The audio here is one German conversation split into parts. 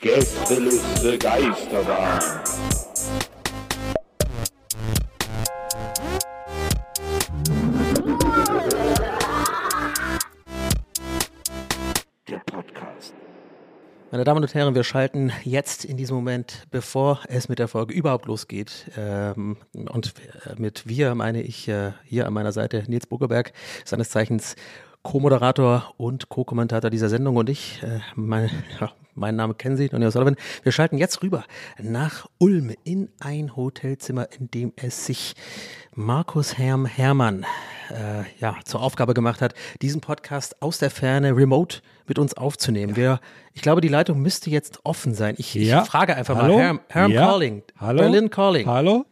Gästeliste Geisterbahn. Der Podcast. Meine Damen und Herren, wir schalten jetzt in diesem Moment, bevor es mit der Folge überhaupt losgeht. Ähm, und äh, mit wir meine ich äh, hier an meiner Seite Nils Buckeberg, seines Zeichens Co-Moderator und Co-Kommentator dieser Sendung und ich, äh, mein, ja, mein Name kennen Sie, Donny Sullivan. Wir schalten jetzt rüber nach Ulm in ein Hotelzimmer, in dem es sich Markus Herm Hermann äh, ja, zur Aufgabe gemacht hat, diesen Podcast aus der Ferne remote mit uns aufzunehmen. Wir, ich glaube, die Leitung müsste jetzt offen sein. Ich, Ja. ich frage einfach Hallo? mal, Herm, Herm Ja. Calling, Hallo? Berlin Calling. Hallo?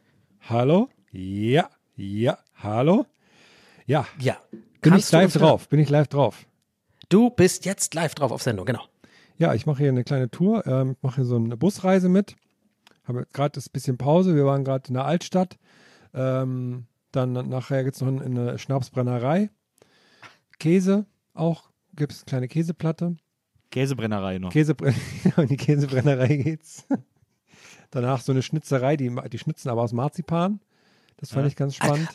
Hallo? Ja, ja, hallo? Ja, Ja. Bin ich live drauf? Bin ich live drauf? Du bist jetzt live drauf auf Sendung, genau. Ja, ich mache hier eine kleine Tour, ähm, mache hier so eine Busreise mit. Habe gerade das bisschen Pause. Wir waren gerade in der Altstadt. Ähm, dann nachher geht's noch in, in eine Schnapsbrennerei. Käse auch. Gibt es eine kleine Käseplatte. Käsebrennerei noch. Käsebrenner, in die Käsebrennerei geht's. Danach so eine Schnitzerei, die, die schnitzen aber aus Marzipan. Das fand Ja. ich ganz spannend.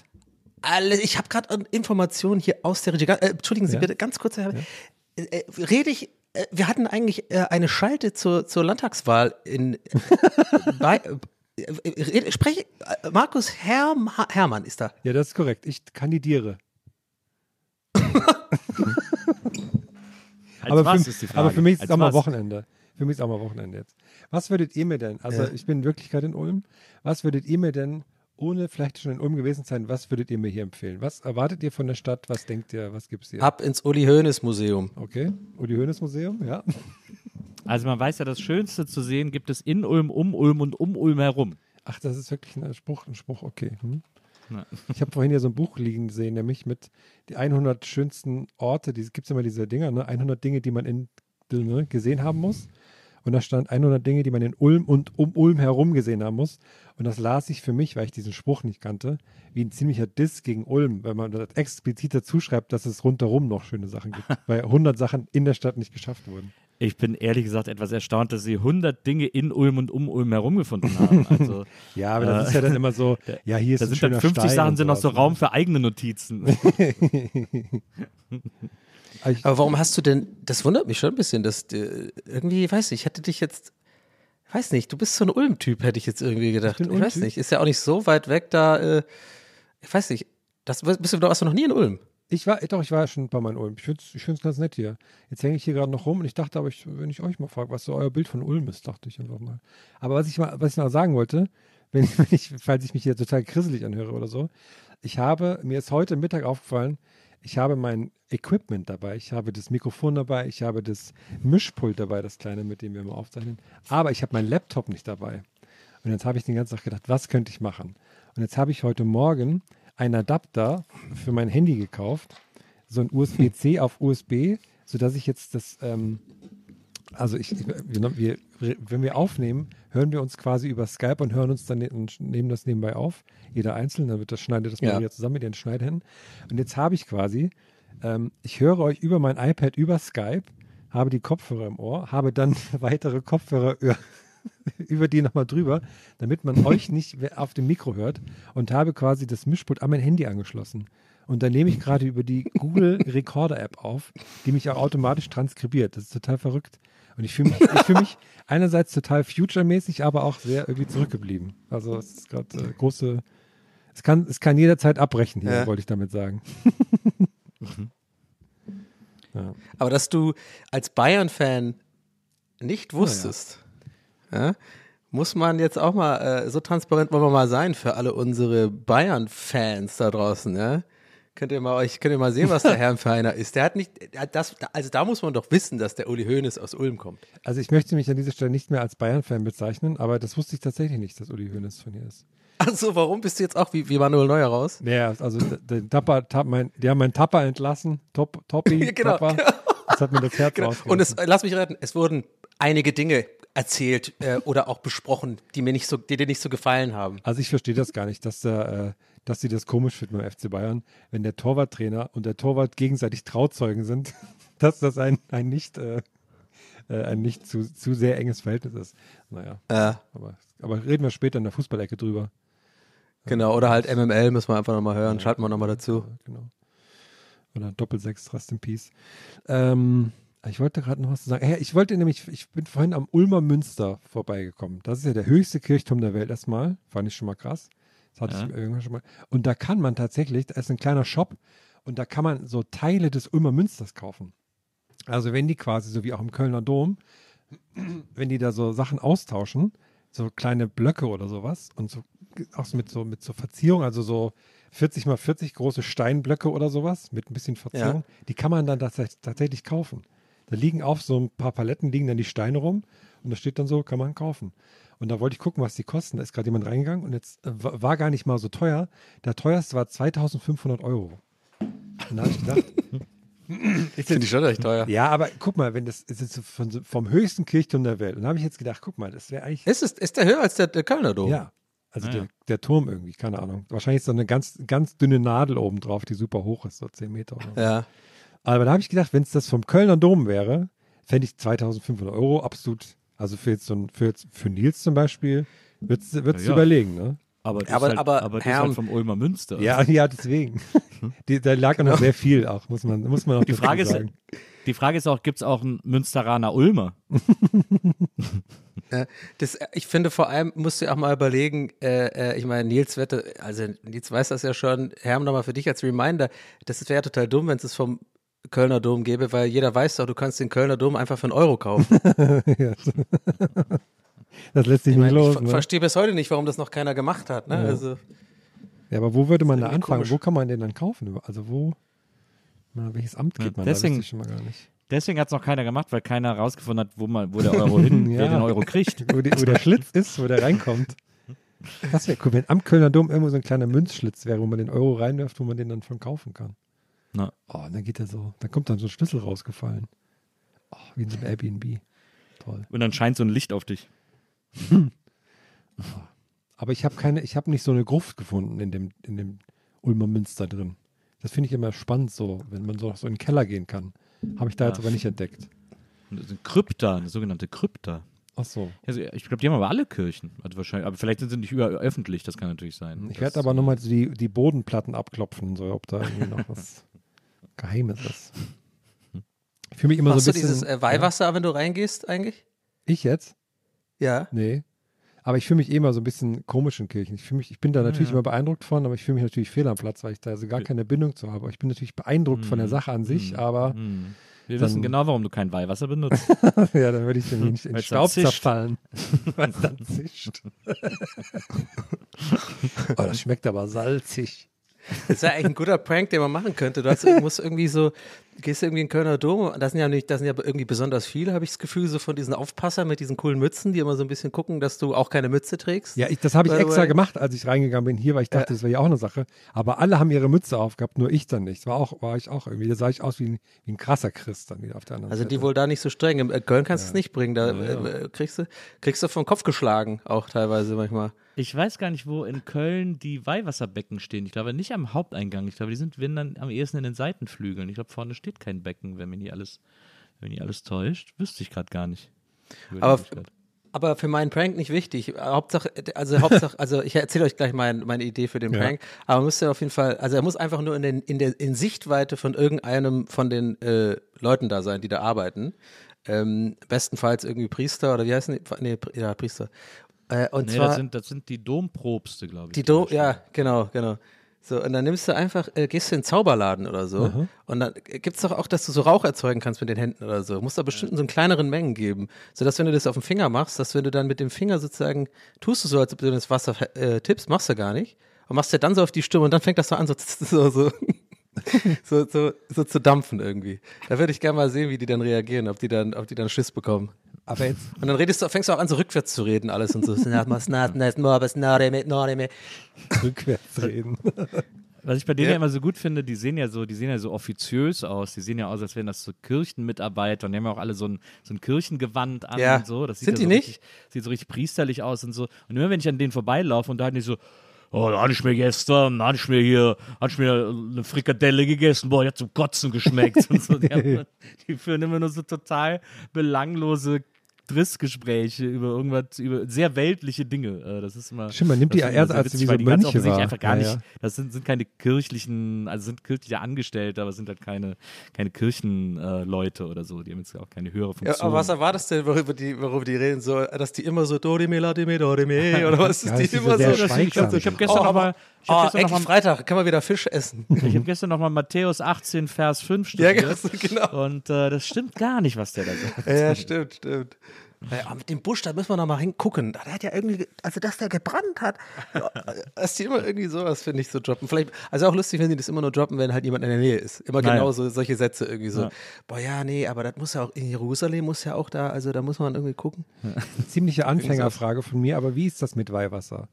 Alle, ich habe gerade Informationen hier aus der Regie. Äh, entschuldigen Sie Ja. bitte, ganz kurz, Herr. Äh, äh, rede ich, äh, wir hatten eigentlich äh, eine Schalte zur, zur Landtagswahl in bei, spreche Markus Herm, Hermann ist da. Ja, das ist korrekt. Ich kandidiere. Aber, für, ist die Frage? aber für mich ist Als es auch mal? Wochenende. Für mich ist auch mal Wochenende jetzt. Was würdet ihr mir denn, also Ja. ich bin in Wirklichkeit in Ulm, was würdet ihr mir denn, ohne vielleicht schon in Ulm gewesen zu sein, was würdet ihr mir hier empfehlen? Was erwartet ihr von der Stadt? Was denkt ihr? Was gibt's hier? Ab ins Uli Hoeneß Museum. Okay, Uli Hoeneß Museum, ja. Also man weiß ja, das Schönste zu sehen gibt es in Ulm, um Ulm und um Ulm herum. Ach, das ist wirklich ein Spruch, ein Spruch, okay. Hm. Ja. Ich habe vorhin hier so ein Buch liegen gesehen, nämlich mit die 100 schönsten Orte, die gibt es immer diese Dinger, ne? 100 Dinge, die man in, ne, gesehen haben muss. Und da stand 100 Dinge, die man in Ulm und um Ulm herum gesehen haben muss. Und das las ich für mich, weil ich diesen Spruch nicht kannte, wie ein ziemlicher Diss gegen Ulm, wenn man das explizit dazu schreibt, dass es rundherum noch schöne Sachen gibt, weil 100 Sachen in der Stadt nicht geschafft wurden. Ich bin ehrlich gesagt etwas erstaunt, dass sie 100 Dinge in Ulm und um Ulm herum gefunden haben. Also Ja, aber das Äh, ist ja dann immer so, ja, hier ist da ein sind dann 50 Stein Sachen sind noch so ne? Raum für eigene Notizen. Aber ich- Aber warum hast du denn, das wundert mich schon ein bisschen, dass äh, irgendwie, weiß nicht, ich hätte dich jetzt, weiß nicht, du bist so ein Ulm-Typ, hätte ich jetzt irgendwie gedacht. bin Ich, weiß nicht, ist ja auch nicht so weit weg da, äh, ich weiß nicht, das, bist du, warst du noch nie in Ulm? Ich war, doch, ich war ja schon ein paar Mal in Ulm. Ich finde es ich ganz nett hier. Jetzt hänge ich hier gerade noch rum und ich dachte aber, ich, wenn ich euch mal frage, was so euer Bild von Ulm ist, dachte ich einfach mal. Aber was ich mal, was ich noch sagen wollte, wenn, wenn ich, falls ich mich hier total grisselig anhöre oder so, ich habe, mir ist heute Mittag aufgefallen, ich habe mein Equipment dabei. Ich habe das Mikrofon dabei, ich habe das Mischpult dabei, das kleine, mit dem wir immer aufzeichnen. Aber ich habe meinen Laptop nicht dabei. Und jetzt habe ich den ganzen Tag gedacht, was könnte ich machen? Und jetzt habe ich heute Morgen einen Adapter für mein Handy gekauft, so ein USB-C auf USB, sodass ich jetzt das, ähm, also ich, wir, wenn wir aufnehmen, hören wir uns quasi über Skype und hören uns dann ne- und nehmen das nebenbei auf, jeder einzeln, dann wird das schneidet das mal Ja. wieder zusammen mit ihren Schneidhänden. Und jetzt habe ich quasi, ähm, ich höre euch über mein iPad über Skype, habe die Kopfhörer im Ohr, habe dann weitere Kopfhörer über, über die nochmal drüber, damit man euch nicht auf dem Mikro hört und habe quasi das Mischpult an mein Handy angeschlossen. und dann nehme ich gerade über die Google Recorder App auf, die mich auch automatisch transkribiert. Das ist total verrückt. Und ich fühle mich, ich fühle mich einerseits total future-mäßig, aber auch sehr irgendwie zurückgeblieben. Also es ist gerade äh, große, es kann, es kann jederzeit abbrechen hier, Ja. wollte ich damit sagen. Aber dass du als Bayern-Fan nicht wusstest, ja, muss man jetzt auch mal, äh, so transparent wollen wir mal sein für alle unsere Bayern-Fans da draußen, ja? Könnt ihr mal euch, könnt ihr mal sehen, was der Herr für einer ist. Der hat nicht, er hat das, also da muss man doch wissen, dass der Uli Hoeneß aus Ulm kommt. Also ich möchte mich an dieser Stelle nicht mehr als Bayern-Fan bezeichnen, aber das wusste ich tatsächlich nicht, dass Uli Hoeneß von hier ist. Also warum bist du jetzt auch wie, wie Manuel Neuer raus? Naja, also d- den Tapper, Tap, mein, die haben meinen Tapper entlassen, Top, Toppi, Genau, Tapper. Das hat mir das Herz Genau. Und es, lass mich retten, es wurden einige Dinge erzählt äh, oder auch besprochen, die mir nicht so, die dir nicht so gefallen haben. Also ich verstehe das gar nicht, dass, da, äh, dass sie das komisch finden beim FC Bayern, wenn der Torwarttrainer und der Torwart gegenseitig Trauzeugen sind, dass das ein, ein nicht, äh, äh, ein nicht zu, zu sehr enges Verhältnis ist. Naja, Äh, aber, aber reden wir später in der Fußballecke drüber. genau, oder halt MML müssen wir einfach nochmal hören, schalten wir nochmal dazu. Ja, genau. Oder Doppelsechs, Rest in Peace. Ähm, ich wollte gerade noch was sagen. Ja, ich wollte nämlich, ich bin vorhin am Ulmer Münster vorbeigekommen. Das ist ja der höchste Kirchturm der Welt erstmal. Fand ich schon mal krass. Das hatte Ja. ich irgendwann schon mal. Und da kann man tatsächlich, da ist ein kleiner Shop und da kann man so Teile des Ulmer Münsters kaufen. Also wenn die quasi, so wie auch im Kölner Dom, wenn die da so Sachen austauschen, so kleine Blöcke oder sowas und so auch mit so mit so Verzierung, also so 40 mal 40 große Steinblöcke oder sowas mit ein bisschen Verzierung, die kann man dann tats tatsächlich kaufen. Da liegen auf so ein paar Paletten liegen dann die Steine rum und da steht dann so, kann man kaufen. Und da wollte ich gucken, was die kosten. Da ist gerade jemand reingegangen und jetzt äh, wa- war gar nicht mal so teuer. Der teuerste war 2500 Euro. Und da habe ich gedacht, ist Finde ich schon recht teuer. ja, aber guck mal, wenn das ist jetzt von, vom höchsten Kirchturm der Welt. Und da habe ich jetzt gedacht, guck mal, das wäre eigentlich. Ist, es, ist der höher als der, der Kölner Dom? Ja. Also Ah, der, der Turm irgendwie, keine Ahnung. Wahrscheinlich ist da eine ganz, ganz dünne Nadel oben drauf, die super hoch ist, so 10 Meter oder so. Ja. Aber da habe ich gedacht, wenn es das vom Kölner Dom wäre, fände ich 2500 Euro absolut, also für jetzt so ein, für, jetzt, für Nils zum Beispiel, würdest du Ja, ja. überlegen, ne? Aber das Aber- ist halt, aber aber das ist Herrn- halt vom Ulmer Münster. Ja, ja, deswegen. Die, da lag auch noch sehr viel auch, muss man, muss man auch Die Frage ist. Die Frage ist auch, gibt es auch einen Münsteraner Ulmer? Das, ich finde vor allem, musst du auch mal überlegen, äh, äh, ich meine, Nils wette, also Nils weiß das ja schon, Herm nochmal für dich als Reminder, das wäre total dumm, wenn es vom Kölner Dom gäbe, weil jeder weiß doch, du kannst den Kölner Dom einfach für einen Euro kaufen. Das lässt sich Ich, nicht meine, ich los. ver- Ne? verstehe bis heute nicht, warum das noch keiner gemacht hat. Ne? Ja. Also, Ja, aber wo würde man da anfangen? komisch. Wo kann man den dann kaufen? Also wo, na, welches Amt Ja, geht man deswegen- da? Das schon mal gar nicht. Deswegen hat es noch keiner gemacht, weil keiner herausgefunden hat, wo, man, wo der Euro hin, Ja. wer den Euro kriegt. Wo, die, wo der Schlitz ist, wo der reinkommt. Das wäre cool, wenn am Kölner Dom irgendwo so ein kleiner Münzschlitz wäre, wo man den Euro reinwirft, wo man den dann von kaufen kann. Na. Oh, und dann geht er so, dann kommt dann so ein Schlüssel rausgefallen. Oh, wie in so einem Airbnb. Toll. Und dann scheint so ein Licht auf dich. Aber ich habe keine, ich habe nicht so eine Gruft gefunden in dem, in dem Ulmer Münster drin. Das finde ich immer spannend, so, wenn man so, so in den Keller gehen kann. Habe ich da Ja. jetzt aber nicht entdeckt. Und das ist eine Krypta, eine sogenannte Krypta. Ach so. Also ich glaube, die haben aber alle Kirchen. Also wahrscheinlich, aber vielleicht sind sie nicht über öffentlich, das kann natürlich sein. Ich werde aber nochmal die, die Bodenplatten abklopfen, so, ob da irgendwie noch was Geheimes ist. Ich fühle mich immer machst so du ein bisschen. dieses äh, Weihwasser, wenn du reingehst eigentlich? Ja? Ich jetzt? Ja. Nee. Aber ich fühle mich eh immer so ein bisschen komisch in Kirchen. Ich, mich, ich bin da natürlich ja. immer beeindruckt von, aber ich fühle mich natürlich fehl am Platz, weil ich da also gar keine Bindung zu habe. Aber ich bin natürlich beeindruckt von der Mhm. Sache an sich, Mhm. aber Hm. Wir Dann- wissen genau, warum du kein Weihwasser benutzt. ja, dann würde ich den in, in Weil's Staub zerfallen. Weil es dann zischt. oh, das schmeckt aber salzig. Das wäre eigentlich ein guter Prank, den man machen könnte. Du hast, du musst irgendwie so, du gehst irgendwie in den Kölner Dom, das sind ja nicht, das sind ja irgendwie besonders viele, habe ich das Gefühl, so von diesen Aufpassern mit diesen coolen Mützen, die immer so ein bisschen gucken, dass du auch keine Mütze trägst. Ja, ich, das habe ich By extra way. gemacht, als ich reingegangen bin hier, weil ich dachte, das wäre ja auch eine Sache. Aber alle haben ihre Mütze aufgehabt, nur ich dann nicht. War auch, war ich auch irgendwie. Da sah ich aus wie ein, wie ein krasser Christ dann wieder auf der anderen Also Seite. die wohl da nicht so streng. In äh, Köln kannst du es nicht bringen. Da äh, äh, kriegst, du, kriegst du vom Kopf geschlagen, auch teilweise manchmal. Ich weiß gar nicht, wo in Köln die Weihwasserbecken stehen. Ich glaube nicht am Haupteingang. Ich glaube, die sind wenn dann am ehesten in den Seitenflügeln. Ich glaube, vorne steht kein Becken, wenn mich nicht alles, wenn mich nicht alles täuscht. Wüsste ich gerade gar nicht. Aber aber für meinen Prank nicht wichtig. Hauptsache, also Hauptsache, also ich erzähle euch gleich mein, meine Idee für den Ja. Prank. Aber man müsste auf jeden Fall, also er muss einfach nur in, den, in der in Sichtweite von irgendeinem von den äh, Leuten da sein, die da arbeiten. Ähm, bestenfalls irgendwie Priester oder wie heißen die? Nee, Pri- ja, Priester. Äh, und Nee, zwar das sind, das sind die Domprobste, glaube ich. die zum Do Beispiel. ja, genau, genau. So, und dann nimmst du einfach, äh, gehst du in den Zauberladen oder so. Und dann gibt's doch auch, dass du so Rauch erzeugen kannst mit den Händen oder so. Musst da bestimmt in so in kleineren Mengen geben. Sodass, wenn du das auf dem Finger machst, dass wenn du dann mit dem Finger sozusagen, tust du so, als ob du das Wasser äh, tippst, machst du gar nicht. Und machst ja dann so auf die Stimme und dann fängt das so an, so, so, so, so, so, so zu dampfen irgendwie. Da würde ich gerne mal sehen, wie die dann reagieren, ob die dann, ob die dann Schiss bekommen. Aber jetzt, Und dann redest du, fängst du auch an, so rückwärts zu reden, alles und so. rückwärts reden. Was ich bei denen Ja. ja. immer so gut finde, die sehen ja so, die sehen ja so offiziös aus. Die sehen ja aus, als wären das so Kirchenmitarbeiter und die haben ja auch alle so ein, so ein Kirchengewand an Ja. und so. Das sieht Sind ja die so nicht? Richtig, sieht so richtig priesterlich aus und so. Und immer wenn ich an denen vorbeilaufe und da die so, oh, da hatte ich mir gestern, da hatte ich mir hier, hatte ich mir eine Frikadelle gegessen, boah, die hat zum Kotzen geschmeckt. und so. die, haben, die führen immer nur so total belanglose Drissgespräche über irgendwas, über sehr weltliche Dinge. Äh, Das ist immer. Stimmt, man nimmt die ich erst als witzig, wie so die ganz offensichtlich einfach gar Ja, nicht, ja. das sind, sind keine kirchlichen, also sind kirchliche Angestellte, aber sind halt keine, keine Kirchenleute äh, oder so. Die haben jetzt auch keine höhere Ja, Funktion. aber was erwartest du denn, worüber die, worüber die reden? So, dass die immer so do, de, me, la, de, me, do, de, me, oder was ist Ja, die das ist immer so? ich habe gestern Oh, noch mal, ich hab Oh, gestern noch mal, Freitag, kann man wieder Fisch essen. ich hab gestern noch mal Matthäus 18, Vers 5 ja, studiert. genau. Und äh, das stimmt gar nicht, was der da sagt. Ja, stimmt, stimmt. Ja, mit dem Busch, da müssen wir noch mal hingucken. Der hat ja irgendwie, also dass der gebrannt hat. Ja, dass die immer irgendwie sowas, finde ich, so droppen. Vielleicht, also auch lustig, wenn die das immer nur droppen, wenn halt jemand in der Nähe ist. Immer Naja. genau so, solche Sätze irgendwie so. Ja. Boah, ja, nee, aber das muss ja auch, in Jerusalem muss ja auch da, also da muss man irgendwie gucken. Ziemliche Anfängerfrage von mir, aber wie ist das mit Weihwasser?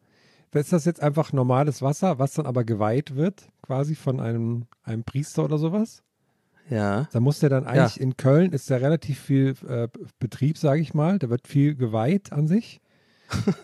Ist das jetzt einfach normales Wasser, was dann aber geweiht wird, quasi von einem, einem Priester oder sowas? Ja. Da muss der dann eigentlich in Köln ist ja relativ viel äh, Betrieb, sage ich mal. Da wird viel geweiht an sich.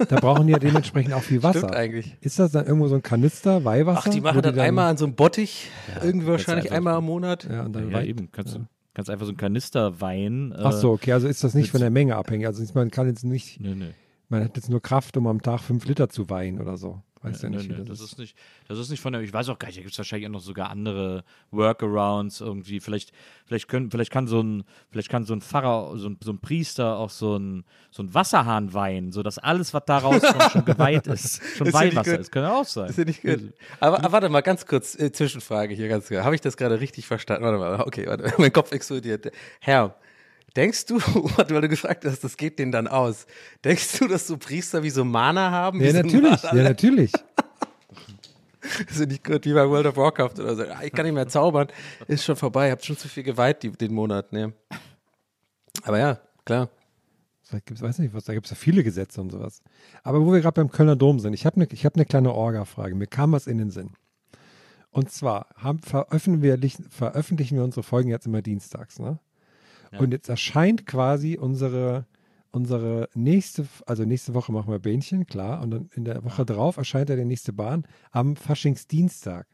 Da brauchen die ja dementsprechend auch viel Wasser. Stimmt eigentlich. Ist das dann irgendwo so ein Kanister, Weihwasser? Ach, die machen dann einmal an so einem Bottich, irgendwie wahrscheinlich einfach- einmal im Monat. Ja, und dann Ja, weit- eben. Kannst, du kannst einfach so einen Kanister Wein. Äh, Ach so, okay, also ist das nicht von der Menge abhängig. Also man kann jetzt nicht, Nee, nee. man hat jetzt nur Kraft, um am Tag fünf Liter zu weihen oder so. Weiß ja, nicht, nee, wie das, das, ist nicht, das ist nicht von der, ich weiß auch gar nicht, da gibt es wahrscheinlich auch noch sogar andere Workarounds irgendwie. Vielleicht, vielleicht können, vielleicht kann so ein, vielleicht kann so ein Pfarrer, so ein, so ein Priester auch so ein, so ein Wasserhahn weihen, sodass alles, was da rauskommt, schon geweiht ist. Schon ich Weihwasser ist. Könnte auch sein. Das finde ich gut. Aber, aber warte mal, ganz kurz, äh, Zwischenfrage hier, ganz kurz. Habe ich das gerade richtig verstanden? Warte mal, okay, warte, mein Kopf explodiert. Herr, denkst du, weil du gefragt hast, das geht denen dann aus. Denkst du, dass so Priester wie so Mana haben? Ja, so natürlich, Mana? ja, natürlich. Das ist nicht gut, wie bei World of Warcraft oder so. Ah, Ich kann nicht mehr zaubern, ist schon vorbei, habt schon zu viel geweiht die, den Monat, ne? Aber ja, klar. Da gibt's, weiß nicht was, da gibt es ja viele Gesetze und sowas. Aber wo wir gerade beim Kölner Dom sind, ich habe eine hab ne kleine Orga-Frage. Mir kam was in den Sinn. Und zwar haben, veröffentlichen, wir, veröffentlichen wir unsere Folgen jetzt immer dienstags, ne? Und jetzt erscheint quasi unsere, unsere nächste, also nächste Woche machen wir Bähnchen, klar. Und dann in der Woche drauf erscheint ja der nächste Bahn am Faschingsdienstag.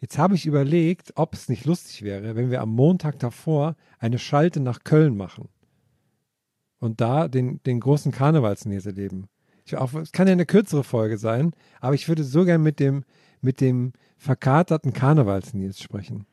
Jetzt habe ich überlegt, ob es nicht lustig wäre, wenn wir am Montag davor eine Schalte nach Köln machen und da den, den großen Karnevalsnäse leben. Ich, auch, es kann ja eine kürzere Folge sein, aber ich würde so gern mit dem, mit dem verkaterten Karnevalsnils sprechen.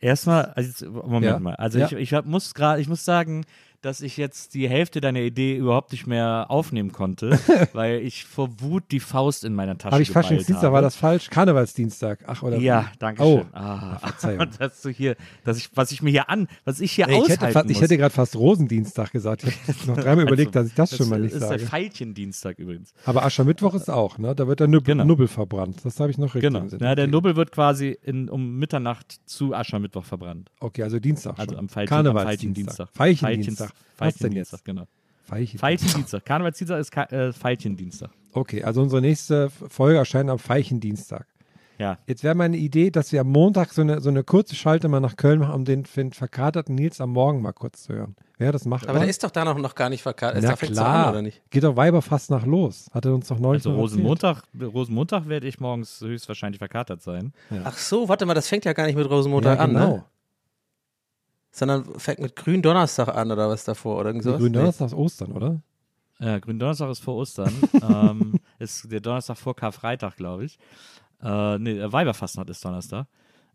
Erstmal, also jetzt, Moment Ja. mal. Also Ja. ich, ich hab- muss gerade, ich muss sagen, dass ich jetzt die Hälfte deiner Idee überhaupt nicht mehr aufnehmen konnte, weil ich vor Wut die Faust in meiner Tasche Habe ich Faschingsdienstag, war das falsch? Karnevalsdienstag. Ach, oder? Ja, danke Oh, schön. Ah, Verzeihung. dass du hier, dass ich, was ich mir hier an, was ich hier Nee, ich aushalten hätte, fast, muss. ich hätte gerade fast Rosendienstag gesagt. Ich habe noch dreimal überlegt, dass ich das schon mal nicht ist der sage. Veilchendienstag übrigens. Aber Aschermittwoch ist auch, ne? Da wird der Nubbel, Genau. Nubbel verbrannt. Das habe ich noch richtig Genau. Ja, der. Nubbel wird quasi in, um Mitternacht zu Aschermittwoch verbrannt. Okay, also Dienstag Also schon. am Veilchen, Karnevalsdienstag. am Veilchendienstag. Veilchendienstag, jetzt? genau. Veilchen. Veilchendienstag. Karnevalsdienstag ist Ka äh, Veilchendienstag. Okay, also unsere nächste Folge erscheint am Veilchendienstag. Ja. Jetzt wäre meine Idee, dass wir am Montag so eine, so eine kurze Schalte mal nach Köln machen, um den, den verkaterten Nils am Morgen mal kurz zu hören. Wäre das machbar? Aber der ist doch da noch, noch gar nicht verkatert. Na Da fängt's doch klar, an, oder nicht? geht doch Weiberfast nach los. Hat er uns doch neulich Also. Rosenmontag, Rosenmontag werde ich morgens höchstwahrscheinlich verkatert sein. Ach so, warte mal, das fängt ja gar nicht mit Rosenmontag ja, an, genau. ne? Sondern fängt mit Gründonnerstag an oder was davor oder irgend Die sowas? Grünen Nee. Donnerstag ist Ostern, oder? Ja, Gründonnerstag ist vor Ostern. ähm, ist der Donnerstag vor Karfreitag, glaube ich. Äh, nee, äh, Weiberfastnacht ist Donnerstag.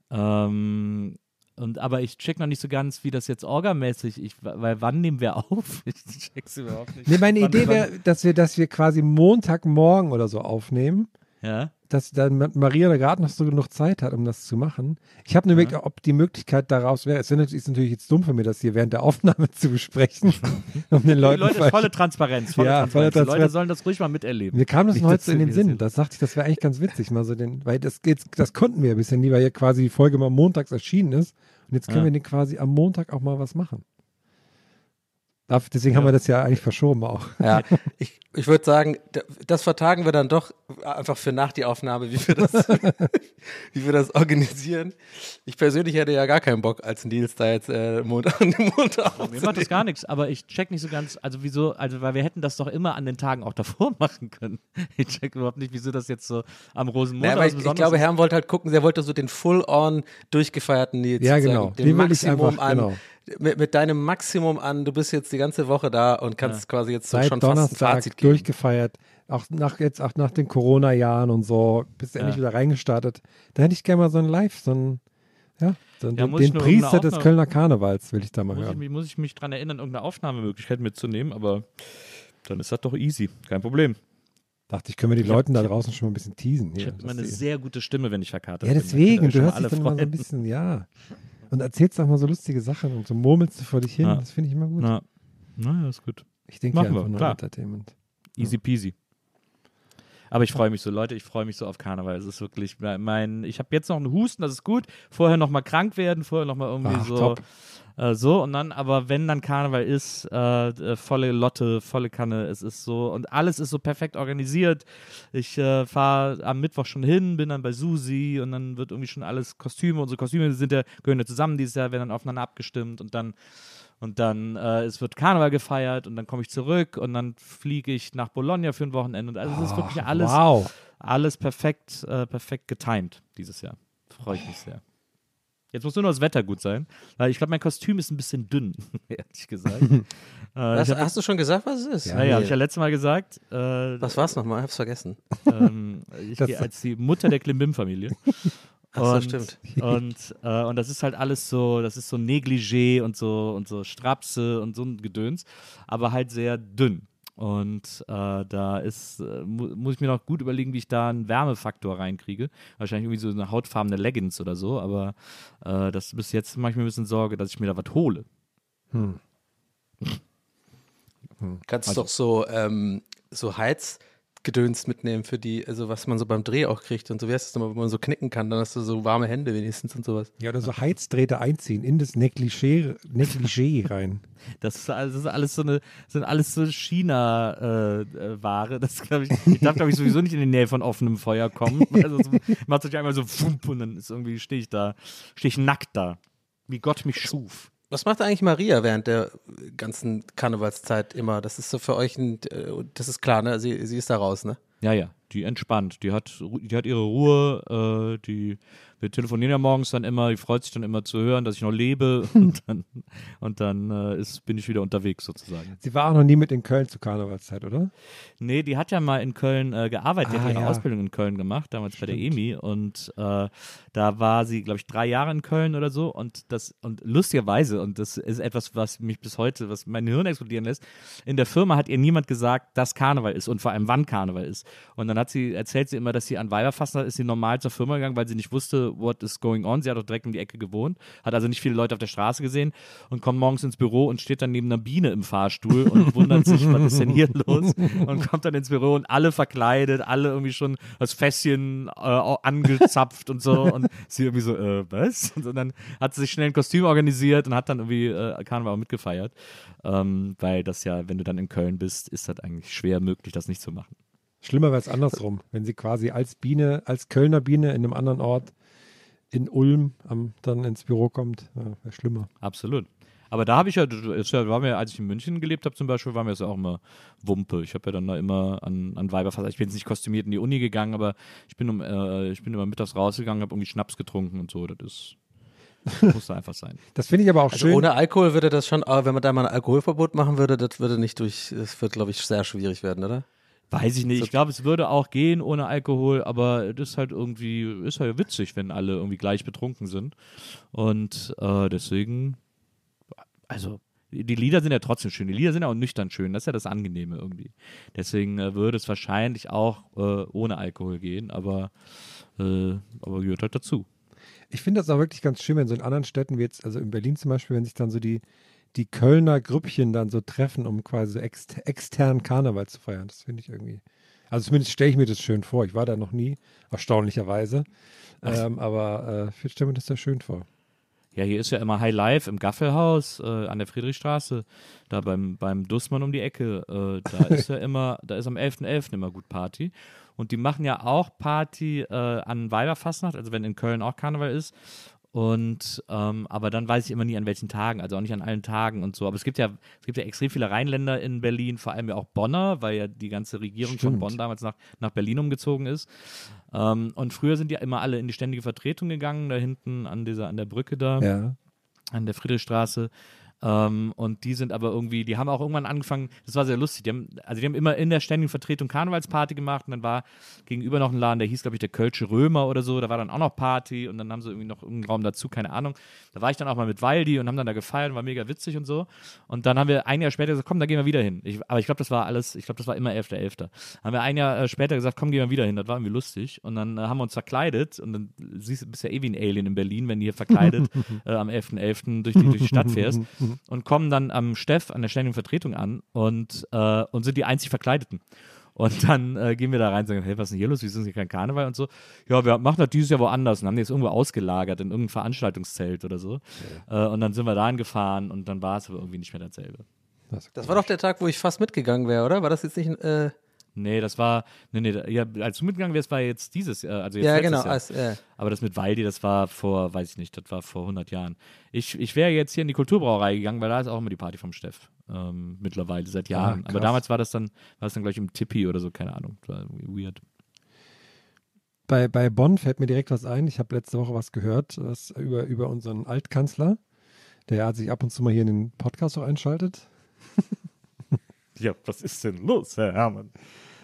Ähm, und, aber ich check noch nicht so ganz, wie das jetzt orgamäßig, ich, weil wann nehmen wir auf? Ich check's überhaupt nicht. Nee, meine Wann- Idee wäre, dass wir, dass wir quasi Montagmorgen oder so aufnehmen. Ja, dass dann Ma- Maria da gerade noch so genug Zeit hat, um das zu machen. Ich habe nur überlegt, ob die Möglichkeit daraus wäre. Es ist natürlich jetzt dumm für mich, das hier während der Aufnahme zu besprechen, um den die Leuten. Leute, falsch- volle Transparenz. Volle Ja, Transparenz. volle Die Leute Transparenz. sollen das ruhig mal miterleben. Mir kam das noch heute so in den Sinn. das dachte ich, das wäre eigentlich ganz witzig, mal so den, weil das geht, das konnten wir ja bisher nie, weil ja quasi die Folge mal montags erschienen ist. Und jetzt können Ja. wir den quasi am Montag auch mal was machen. Deswegen haben Ja. wir das ja eigentlich verschoben auch. Ja, ich, ich würde sagen, das vertagen wir dann doch einfach für nach die Aufnahme, wie wir das, wie wir das organisieren. Ich persönlich hätte ja gar keinen Bock, als Nils da jetzt äh, Mond an dem Mond Mir macht das gar nichts, aber ich check nicht so ganz, also wieso, also weil wir hätten das doch immer an den Tagen auch davor machen können. Ich check überhaupt nicht, wieso das jetzt so am Rosenmontag Ja, aber was ich, ich glaube. Herrn wollte halt gucken, er wollte so den full-on durchgefeierten Nils. Ja, genau. Den Den will ich Maximum einfach- an, genau. Mit, mit deinem Maximum an, du bist jetzt die ganze Woche da und kannst quasi jetzt Seit schon fast ein Donnerstag Fazit geben. durchgefeiert. Auch nach jetzt auch nach den Corona-Jahren und so, bist du endlich Ja. wieder reingestartet. Da hätte ich gerne mal so ein Live, so ein, ja, so Ja, den, ich den Priester des Kölner Karnevals will ich da mal Muss ich, hören. mich- muss ich mich dran erinnern, irgendeine Aufnahmemöglichkeit mitzunehmen, aber dann ist das doch easy. Kein Problem. Dachte ich, können wir die Ich hab- Leuten da ich draußen schon mal ein bisschen teasen. Ich Hier, habe dass immer eine die- sehr gute Stimme, wenn ich verkatert ja, bin. deswegen, Da du hörst dich schon dann mal so ein alle bisschen, ja. Und erzählst auch mal so lustige Sachen und so murmelst du vor dich hin. Ja. Das finde ich immer gut. Na, na, ist gut. Ich denke Machen wir, einfach nur klar. Entertainment. Easy peasy. Aber ich freue mich so, Leute, ich freue mich so auf Karneval. Es ist wirklich mein, ich habe jetzt noch einen Husten, das ist gut. Vorher noch mal krank werden, vorher noch mal irgendwie Ach, so, top. Äh, so und dann, aber wenn dann Karneval ist, äh, äh, volle Lotte, volle Kanne, es ist so und alles ist so perfekt organisiert. Ich äh, fahre am Mittwoch schon hin, bin dann bei Susi und dann wird irgendwie schon alles Kostüme, unsere Kostüme sind ja gehören ja zusammen dieses Jahr, werden dann aufeinander abgestimmt und dann und dann äh, es wird Karneval gefeiert und dann komme ich zurück und dann fliege ich nach Bologna für ein Wochenende und also es ist wirklich alles Wow. alles perfekt, äh, perfekt getimed dieses Jahr. Freue ich mich sehr. Jetzt muss nur noch das Wetter gut sein, weil ich glaube, mein Kostüm ist ein bisschen dünn, ehrlich gesagt. äh, Was, hab, hast du schon gesagt, was es ist? ja, ja, habe ich ja letztes Mal gesagt. Äh, Was war es nochmal? Ich hab's vergessen. ähm, ich gehe als die Mutter der Klimbim-Familie. Ach so, Und- stimmt. Und, äh, und das ist halt alles so, das ist so Negligé und so und so Strapse und so ein Gedöns, aber halt sehr dünn. Und äh, da ist, äh, mu muss ich mir noch gut überlegen, wie ich da einen Wärmefaktor reinkriege. Wahrscheinlich irgendwie so eine hautfarbene Leggings oder so, aber äh, das bis jetzt mache ich mir ein bisschen Sorge, dass ich mir da was hole. Kannst Also- doch so, ähm, so Heizgedöns mitnehmen für die, also was man so beim Dreh auch kriegt und so, wie heißt das nochmal, wo man so knicken kann, dann hast du so warme Hände wenigstens und sowas. Ja, oder so Heizdrähte einziehen in das Negligé, Negligé rein. Das ist, alles- das ist alles so eine, sind alles so China-Ware. das glaube ich, ich darf, glaube ich, sowieso nicht in die Nähe von offenem Feuer kommen. Also so, macht sich einmal so und dann ist irgendwie, stehe ich da, stehe ich nackt da. Wie Gott mich schuf. Was macht eigentlich Maria während der ganzen Karnevalszeit immer? Das ist so für euch ein, äh, das ist klar, ne? Sie, sie ist da raus, ne? Ja, ja, die entspannt. Die hat, die hat ihre Ruhe. Äh, die, wir telefonieren ja morgens dann immer. Die freut sich dann immer zu hören, dass ich noch lebe. und dann, und dann äh, ist, bin ich wieder unterwegs sozusagen. Sie war auch noch nie mit in Köln zur Karnevalszeit, oder? Nee, die hat ja mal in Köln äh, gearbeitet, die Ah, hat ihre ja. Ausbildung in Köln gemacht, damals bei der Stimmt. EMI und äh, da war sie, glaube ich, drei Jahre in Köln oder so und das und lustigerweise und das ist etwas, was mich bis heute, was mein Hirn explodieren lässt, in der Firma hat ihr niemand gesagt, dass Karneval ist und vor allem wann Karneval ist und dann hat sie, erzählt sie immer, dass sie an Weiberfastnacht ist sie normal zur Firma gegangen, weil sie nicht wusste, what is going on, sie hat auch direkt um die Ecke gewohnt, hat also nicht viele Leute auf der Straße gesehen und kommt morgens ins Büro und steht dann neben einer Biene im Fahrstuhl und wundert sich, was ist denn hier los? Und kommt dann ins Büro und alle verkleidet, alle irgendwie schon das Fässchen äh, angezapft und so. Und sie irgendwie so, äh, was? Und dann hat sie sich schnell ein Kostüm organisiert und hat dann irgendwie äh, Karneval auch mitgefeiert, ähm, weil das ja, wenn du dann in Köln bist, ist das eigentlich schwer möglich, das nicht zu machen. Schlimmer wäre es andersrum, wenn sie quasi als Biene, als Kölner Biene in einem anderen Ort in Ulm am, dann ins Büro kommt. Ja, wäre schlimmer. Absolut. Aber da habe ich ja, das war mir, als ich in München gelebt habe zum Beispiel, war mir das ja auch immer Wumpe. Ich habe ja dann da immer an, an Weiberfass, ich bin jetzt nicht kostümiert in die Uni gegangen, aber ich bin, um, äh, ich bin immer mittags rausgegangen, habe irgendwie Schnaps getrunken und so. Das ist, Muss da einfach sein. Das finde ich aber auch Also schön. ohne Alkohol würde das schon, aber wenn man da mal ein Alkoholverbot machen würde, das würde nicht durch, das wird, glaube ich, sehr schwierig werden, oder? Weiß ich nicht. Ich glaube, es würde auch gehen ohne Alkohol, aber das ist halt irgendwie, ist halt witzig, wenn alle irgendwie gleich betrunken sind. Und äh, deswegen, also die Lieder sind ja trotzdem schön. Die Lieder sind ja auch nüchtern schön. Das ist ja das Angenehme irgendwie. Deswegen äh, würde es wahrscheinlich auch äh, ohne Alkohol gehen, aber, äh, aber gehört halt dazu. Ich finde das auch wirklich ganz schön, wenn so in anderen Städten wie jetzt, also in Berlin zum Beispiel, wenn sich dann so die, die Kölner Grüppchen dann so treffen, um quasi so ext externen Karneval zu feiern. Das finde ich irgendwie. Also zumindest stelle ich mir das schön vor. Ich war da noch nie, erstaunlicherweise. Ähm, aber äh, ich stelle mir das sehr schön vor. Ja, hier ist ja immer High Life im Gaffelhaus äh, an der Friedrichstraße, da beim, beim Dussmann um die Ecke. Äh, da ist ja immer, da ist am 11.11. immer gut Party. Und die machen ja auch Party äh, an Weiberfastnacht, also wenn in Köln auch Karneval ist. Und ähm, aber dann weiß ich immer nie an welchen Tagen, also auch nicht an allen Tagen und so. Aber es gibt ja, es gibt ja extrem viele Rheinländer in Berlin, vor allem ja auch Bonner, weil ja die ganze Regierung von Stimmt. Bonn damals nach, nach Berlin umgezogen ist. Ähm, und früher sind die immer alle in die ständige Vertretung gegangen, da hinten an dieser, an der Brücke da Ja. an der Friedrichstraße. Ähm, und die sind aber irgendwie, die haben auch irgendwann angefangen, das war sehr lustig, die haben, also die haben immer in der ständigen Vertretung Karnevalsparty gemacht und dann war gegenüber noch ein Laden, der hieß, glaube ich, der Kölsche Römer oder so, da war dann auch noch Party und dann haben sie irgendwie noch irgendeinen Raum dazu, keine Ahnung. Da war ich dann auch mal mit Waldi und haben dann da gefeiert und war mega witzig und so. Und dann haben wir ein Jahr später gesagt, komm, da gehen wir wieder hin. Ich, aber ich glaube, das war alles, ich glaube, das war immer 11.11. Haben wir ein Jahr äh, später gesagt, komm, gehen wir wieder hin. Das war irgendwie lustig. Und dann äh, haben wir uns verkleidet und dann siehst du, bist ja eh wie ein Alien in Berlin, wenn du hier verkleidet äh, am 11.11. durch, die, durch die Stadt fährst und kommen dann am Steff an der ständigen Vertretung an und, äh, und sind die einzig Verkleideten. Und dann äh, gehen wir da rein und sagen, hey, was ist denn hier los? Wieso ist hier kein Karneval und so? Ja, wir machen das dieses Jahr woanders und haben die jetzt irgendwo ausgelagert in irgendein Veranstaltungszelt oder so. Äh, und dann sind wir da hingefahren und dann war es aber irgendwie nicht mehr dasselbe. Das war doch der Tag, wo ich fast mitgegangen wäre, oder? War das jetzt nicht, äh, Nee, das war, nee, nee, ja, als du mitgegangen wärst, war jetzt dieses, äh, also jetzt ja, genau, Jahr. als, äh, Aber das mit Waldi, das war vor, weiß ich nicht, das war vor 100 Jahren. Ich, ich wäre jetzt hier in die Kulturbrauerei gegangen, weil da ist auch immer die Party vom Steff. Ähm, mittlerweile, seit Jahren. Aber krass. damals war das dann, war das dann gleich im Tippi oder so, keine Ahnung. Das war weird. Bei, bei Bonn fällt mir direkt was ein. Ich habe letzte Woche was gehört was über, über unseren Altkanzler, der ja sich ab und zu mal hier in den Podcast auch einschaltet. Ja, was ist denn los, Herr Hermann?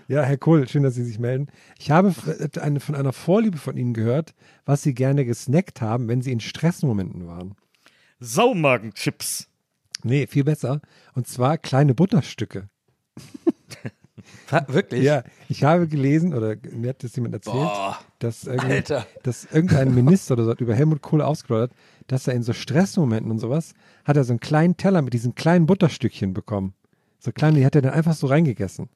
Ja, Herr Kohl, schön, dass Sie sich melden. Ich habe f- eine, von einer Vorliebe von Ihnen gehört, was Sie gerne gesnackt haben, wenn Sie in Stressmomenten waren. Saumagenchips. Nee, viel besser. Und zwar kleine Butterstücke. wirklich? Ja, ich habe gelesen, oder mir hat das jemand erzählt, Boah, dass, irgendwie, Alter. dass irgendein Minister oder so hat über Helmut Kohl ausgeplaudert, dass er in so Stressmomenten und sowas, hat er so einen kleinen Teller mit diesen kleinen Butterstückchen bekommen. So kleine, die hat er dann einfach so reingegessen.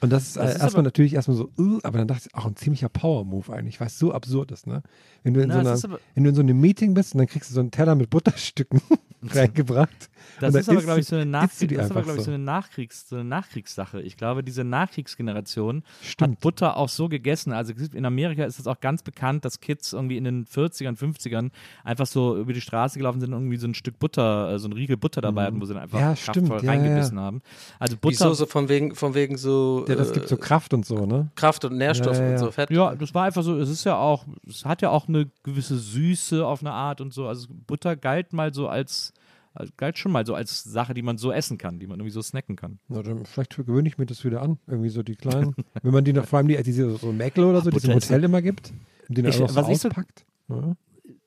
Und das ist, Das äh, ist erstmal natürlich erstmal so, uh, aber dann dachte ich, auch ein ziemlicher Power-Move eigentlich, weil es so absurd ist, ne? Wenn du, in Na, so einer, wenn du in so einem Meeting bist und dann kriegst du so einen Teller mit Butterstücken reingebracht. Das ist aber, glaube ich, so eine, die das ist aber, glaube ich, so so. eine, Nachkriegs so eine Nachkriegssache. Ich glaube, diese Nachkriegsgeneration Stimmt. hat Butter auch so gegessen. Also in Amerika ist es auch ganz bekannt, dass Kids irgendwie in den 40ern, 50ern einfach so über die Straße gelaufen sind und irgendwie so ein Stück Butter, äh, so ein Riegel Butter dabei hatten, wo sie dann einfach Mhm. Ja, kraftvoll. Ja, reingebissen ja. haben. Also Butter. Wieso so von wegen, von wegen so Ja, das äh, gibt so Kraft und so, ne? Kraft und Nährstoffe Ja, ja, und so Fett. Ja, das war einfach so, es ist ja auch, es hat ja auch eine gewisse Süße auf eine Art und so. Also Butter galt mal so als, als galt schon mal so als Sache, die man so essen kann, die man irgendwie so snacken kann. Na, dann vielleicht gewöhne ich mir das wieder an. Irgendwie so die kleinen. wenn man die noch, vor allem die, diese so Mäckle oder so, die es im Hotel immer gibt, die dann Ich- auch so was ich so- auspackt. Ja.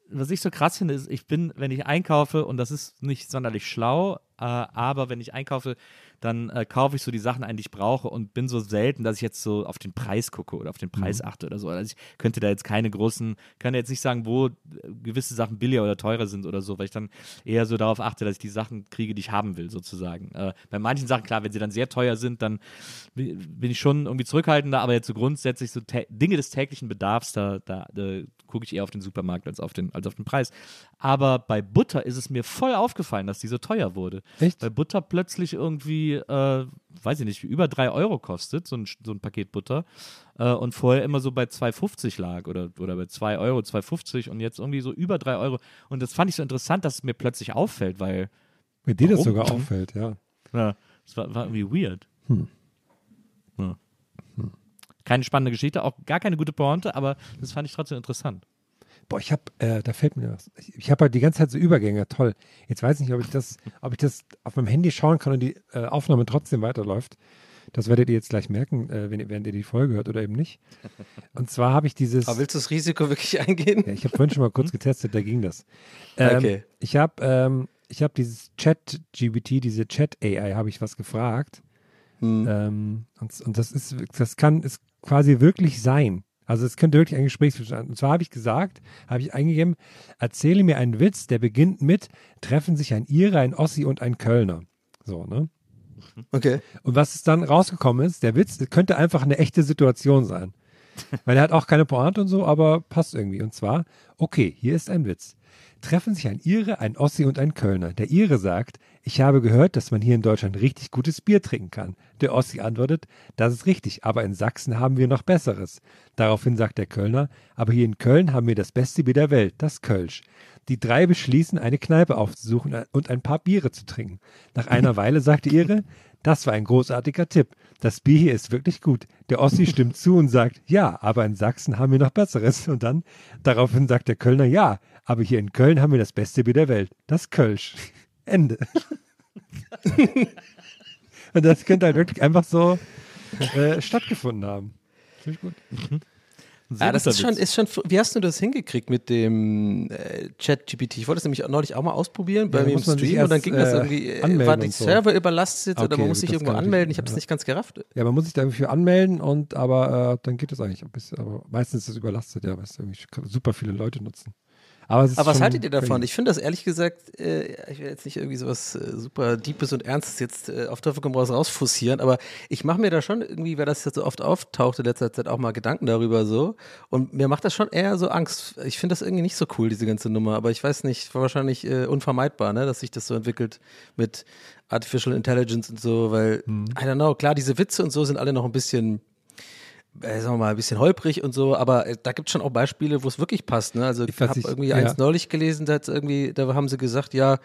was ich so krass finde, ist, ich bin, wenn ich einkaufe, und das ist nicht sonderlich schlau, äh, aber wenn ich einkaufe, dann äh, kaufe ich so die Sachen ein, die ich brauche und bin so selten, dass ich jetzt so auf den Preis gucke oder auf den Preis achte oder so. Also ich könnte da jetzt keine großen, kann jetzt nicht sagen, wo äh, gewisse Sachen billiger oder teurer sind oder so, weil ich dann eher so darauf achte, dass ich die Sachen kriege, die ich haben will, sozusagen. Äh, bei manchen Sachen, klar, wenn sie dann sehr teuer sind, dann bi- bin ich schon irgendwie zurückhaltender, aber jetzt so grundsätzlich so Dinge des täglichen Bedarfs, da, da, da gucke ich eher auf den Supermarkt als auf den, als auf den Preis. Aber bei Butter ist es mir voll aufgefallen, dass die so teuer wurde. Echt? Weil Butter plötzlich irgendwie, äh, weiß ich nicht, über drei Euro kostet, so ein, so ein Paket Butter. Äh, und vorher immer so bei 2,50 lag oder, oder bei 2 Euro, 2,50 und jetzt irgendwie so über drei Euro. Und das fand ich so interessant, dass es mir plötzlich auffällt, weil Wenn dir das sogar auffällt, ja. ja, es war, war irgendwie weird. Hm. Ja. Keine spannende Geschichte, auch gar keine gute Pointe, aber das fand ich trotzdem interessant. Boah, ich habe, äh, da fällt mir was. Ich, ich habe halt die ganze Zeit so Übergänge, toll. Jetzt weiß ich nicht, ob ich das, ob ich das auf meinem Handy schauen kann und die äh, Aufnahme trotzdem weiterläuft. Das werdet ihr jetzt gleich merken, äh, wenn, ihr- während ihr die Folge hört oder eben nicht. Und zwar habe ich dieses. Aber willst du das Risiko wirklich eingehen? Ja, ich habe vorhin schon mal kurz getestet, da ging das. Ähm, Okay. Ich habe ähm, ich hab dieses Chat-GBT, diese Chat-AI, habe ich was gefragt. Hm. Ähm, und, und das ist, das kann es quasi wirklich sein. Also es könnte wirklich ein Gespräch zwischen. Und zwar habe ich gesagt, habe ich eingegeben, erzähle mir einen Witz, der beginnt mit, treffen sich ein Ire, ein Ossi und ein Kölner. So, ne? Okay. Und was es dann rausgekommen ist, der Witz könnte einfach eine echte Situation sein. Weil er hat auch keine Pointe und so, aber passt irgendwie. Und zwar, okay, hier ist ein Witz. Treffen sich ein Ire, ein Ossi und ein Kölner. Der Ire sagt, ich habe gehört, dass man hier in Deutschland richtig gutes Bier trinken kann. Der Ossi antwortet, das ist richtig, aber in Sachsen haben wir noch Besseres. Daraufhin sagt der Kölner, aber hier in Köln haben wir das beste Bier der Welt, das Kölsch. Die drei beschließen, eine Kneipe aufzusuchen und ein paar Biere zu trinken. Nach einer Weile sagt die Ire, das war ein großartiger Tipp. Das Bier hier ist wirklich gut. Der Ossi stimmt zu und sagt, ja, aber in Sachsen haben wir noch Besseres. Und dann, daraufhin sagt der Kölner, ja, aber hier in Köln haben wir das beste Bier der Welt. Das Kölsch. Ende. und das könnte halt wirklich einfach so äh, stattgefunden haben. Finde ich gut. Sehr Ja, das ist schon, ist schon, wie hast du das hingekriegt mit dem äh, Chat-GPT? Ich wollte es nämlich neulich auch mal ausprobieren bei Ja, mir im muss man sich Stream und dann erst, ging das äh, irgendwie, äh, anmelden war die so. Server überlastet oder Okay, man muss sich irgendwo anmelden. Ich habe das ja. nicht ganz gerafft. Ja, man muss sich dafür anmelden und aber äh, dann geht das eigentlich ein bisschen. Aber meistens ist es überlastet, ja, weil es irgendwie super viele Leute nutzen. Aber, Aber was haltet ihr davon? crazy. Ich finde das ehrlich gesagt, äh, ich will jetzt nicht irgendwie sowas äh, super Deepes und Ernstes jetzt äh, auf Teufel komm raus rausfussieren, aber ich mache mir da schon irgendwie, weil das jetzt so oft auftaucht in letzter Zeit auch mal Gedanken darüber so und mir macht das schon eher so Angst. Ich finde das irgendwie nicht so cool, diese ganze Nummer, aber ich weiß nicht, war wahrscheinlich äh, unvermeidbar, ne, dass sich das so entwickelt mit Artificial Intelligence und so, weil, Mhm. I don't know, klar, diese Witze und so sind alle noch ein bisschen sagen wir mal, ein bisschen holprig und so, aber äh, da gibt es schon auch Beispiele, wo es wirklich passt. Ne? Also ich habe irgendwie ja. eins neulich gelesen, da, irgendwie, da haben sie gesagt, ja,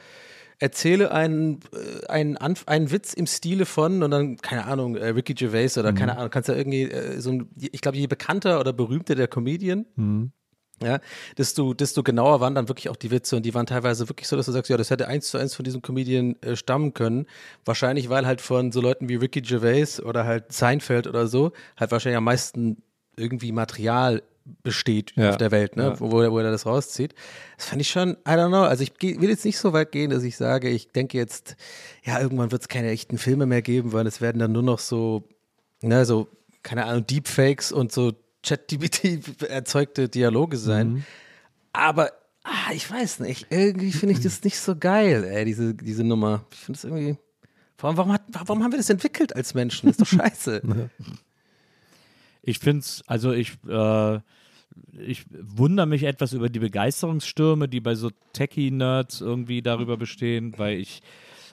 erzähle einen, äh, einen, Anf einen Witz im Stile von und dann, keine Ahnung, äh, Ricky Gervais oder keine Ahnung, kannst ja irgendwie äh, so ein, ich glaube, je bekannter oder berühmter der Comedian, ja, desto, desto genauer waren dann wirklich auch die Witze und die waren teilweise wirklich so, dass du sagst, ja, das hätte eins zu eins von diesem Comedian äh, stammen können. Wahrscheinlich, weil halt von so Leuten wie Ricky Gervais oder halt Seinfeld oder so halt wahrscheinlich am meisten irgendwie Material besteht Ja, auf der Welt, ne, ja. wo, wo, er- das rauszieht. Das fand ich schon, I don't know, also ich geh, will jetzt nicht so weit gehen, dass ich sage, ich denke jetzt, ja, irgendwann wird es keine echten Filme mehr geben, weil es werden dann nur noch so, ne, so, keine Ahnung, Deepfakes und so ChatGPT erzeugte Dialoge sein. Mhm. Aber ah, ich weiß nicht, irgendwie finde ich das nicht so geil, ey, diese, diese Nummer. Ich finde das irgendwie. Warum, warum, hat, warum haben wir das entwickelt als Menschen? Das ist doch scheiße. Ich finde es, also ich, äh, ich wundere mich etwas über die Begeisterungsstürme, die bei so Techie-Nerds irgendwie darüber bestehen, weil ich,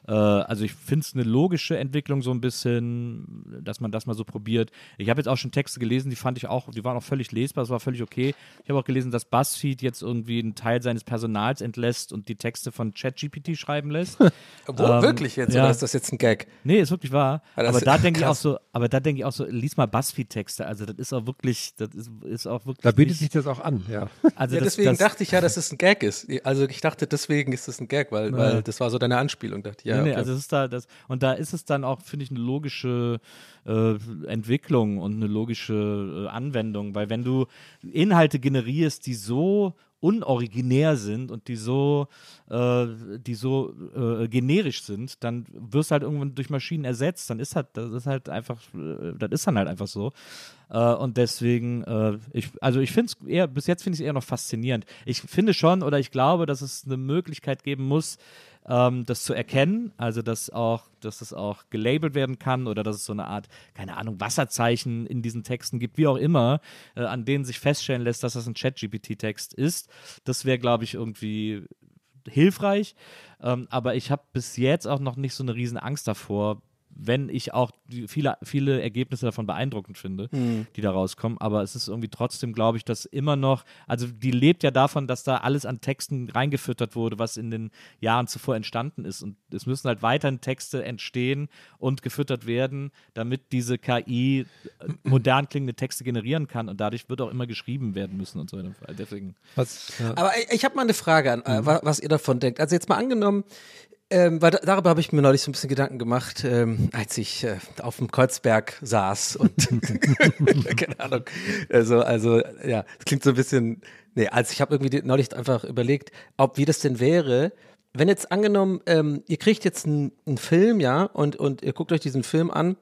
äh, also ich finde es eine logische Entwicklung so ein bisschen, dass man das mal so probiert. Ich habe jetzt auch schon Texte gelesen, die fand ich auch, die waren auch völlig lesbar, das war völlig okay. Ich habe auch gelesen, dass BuzzFeed jetzt irgendwie einen Teil seines Personals entlässt und die Texte von ChatGPT schreiben lässt. Wo, Ähm, wirklich jetzt? ja. Oder ist das jetzt ein Gag? Nee, ist wirklich wahr. Ah, aber ist- da denke ich auch so, aber da denke ich auch so, lies mal Buzzfeed-Texte. Also das ist auch wirklich, das ist, ist auch wirklich. Da bietet nicht, sich das auch an, ja. also Ja, das, deswegen das, dachte ich ja, dass es ein Gag ist. Also ich dachte, deswegen ist es ein Gag, weil, weil das war so deine Anspielung, dachte ich. Ja, Nee, nee, okay. also es ist da das und da ist es dann auch, finde ich, eine logische äh, Entwicklung und eine logische äh, Anwendung, weil wenn du Inhalte generierst, die so unoriginär sind und die so, äh, die so äh, generisch sind, dann wirst du halt irgendwann durch Maschinen ersetzt. Dann ist halt, das ist halt einfach, äh, das ist dann halt einfach so. Äh, und deswegen, äh, ich, also ich finde es eher, bis jetzt finde ich es eher noch faszinierend. Ich finde schon oder ich glaube, dass es eine Möglichkeit geben muss, ähm, das zu erkennen, also dass auch, dass es auch gelabelt werden kann oder dass es so eine Art, keine Ahnung, Wasserzeichen in diesen Texten gibt, wie auch immer, äh, an denen sich feststellen lässt, dass das ein Chat-GPT-Text ist. Das wäre, glaube ich, irgendwie hilfreich. Ähm, aber ich habe bis jetzt auch noch nicht so eine riesen Angst davor, wenn ich auch viele, viele Ergebnisse davon beeindruckend finde, Mhm. die da rauskommen. Aber es ist irgendwie trotzdem, glaube ich, dass immer noch, also die lebt ja davon, dass da alles an Texten reingefüttert wurde, was in den Jahren zuvor entstanden ist. Und es müssen halt weiterhin Texte entstehen und gefüttert werden, damit diese KI modern klingende Texte generieren kann. Und dadurch wird auch immer geschrieben werden müssen und so weiter. Deswegen. Was, ja. Aber ich, ich habe mal eine Frage an, äh, wa- was ihr davon denkt. Also jetzt mal angenommen, ähm, weil da, darüber habe ich mir neulich so ein bisschen Gedanken gemacht, ähm, als ich äh, auf dem Kreuzberg saß und keine Ahnung. Also, also ja, das klingt so ein bisschen. Nee, also ich habe irgendwie neulich einfach überlegt, ob wie das denn wäre, wenn jetzt angenommen, ähm, ihr kriegt jetzt einen Film, ja, und, und ihr guckt euch diesen Film an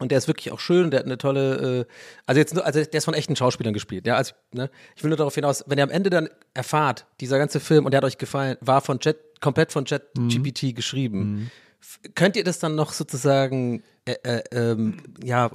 und der ist wirklich auch schön, der hat eine tolle, äh, also jetzt nur, also der ist von echten Schauspielern gespielt. Ja, also, ne, ich will nur darauf hinaus, wenn ihr am Ende dann erfahrt, dieser ganze Film und der hat euch gefallen, war von Chat, komplett von Chat GPT geschrieben. F- Könnt ihr das dann noch sozusagen, äh, äh, ähm, ja,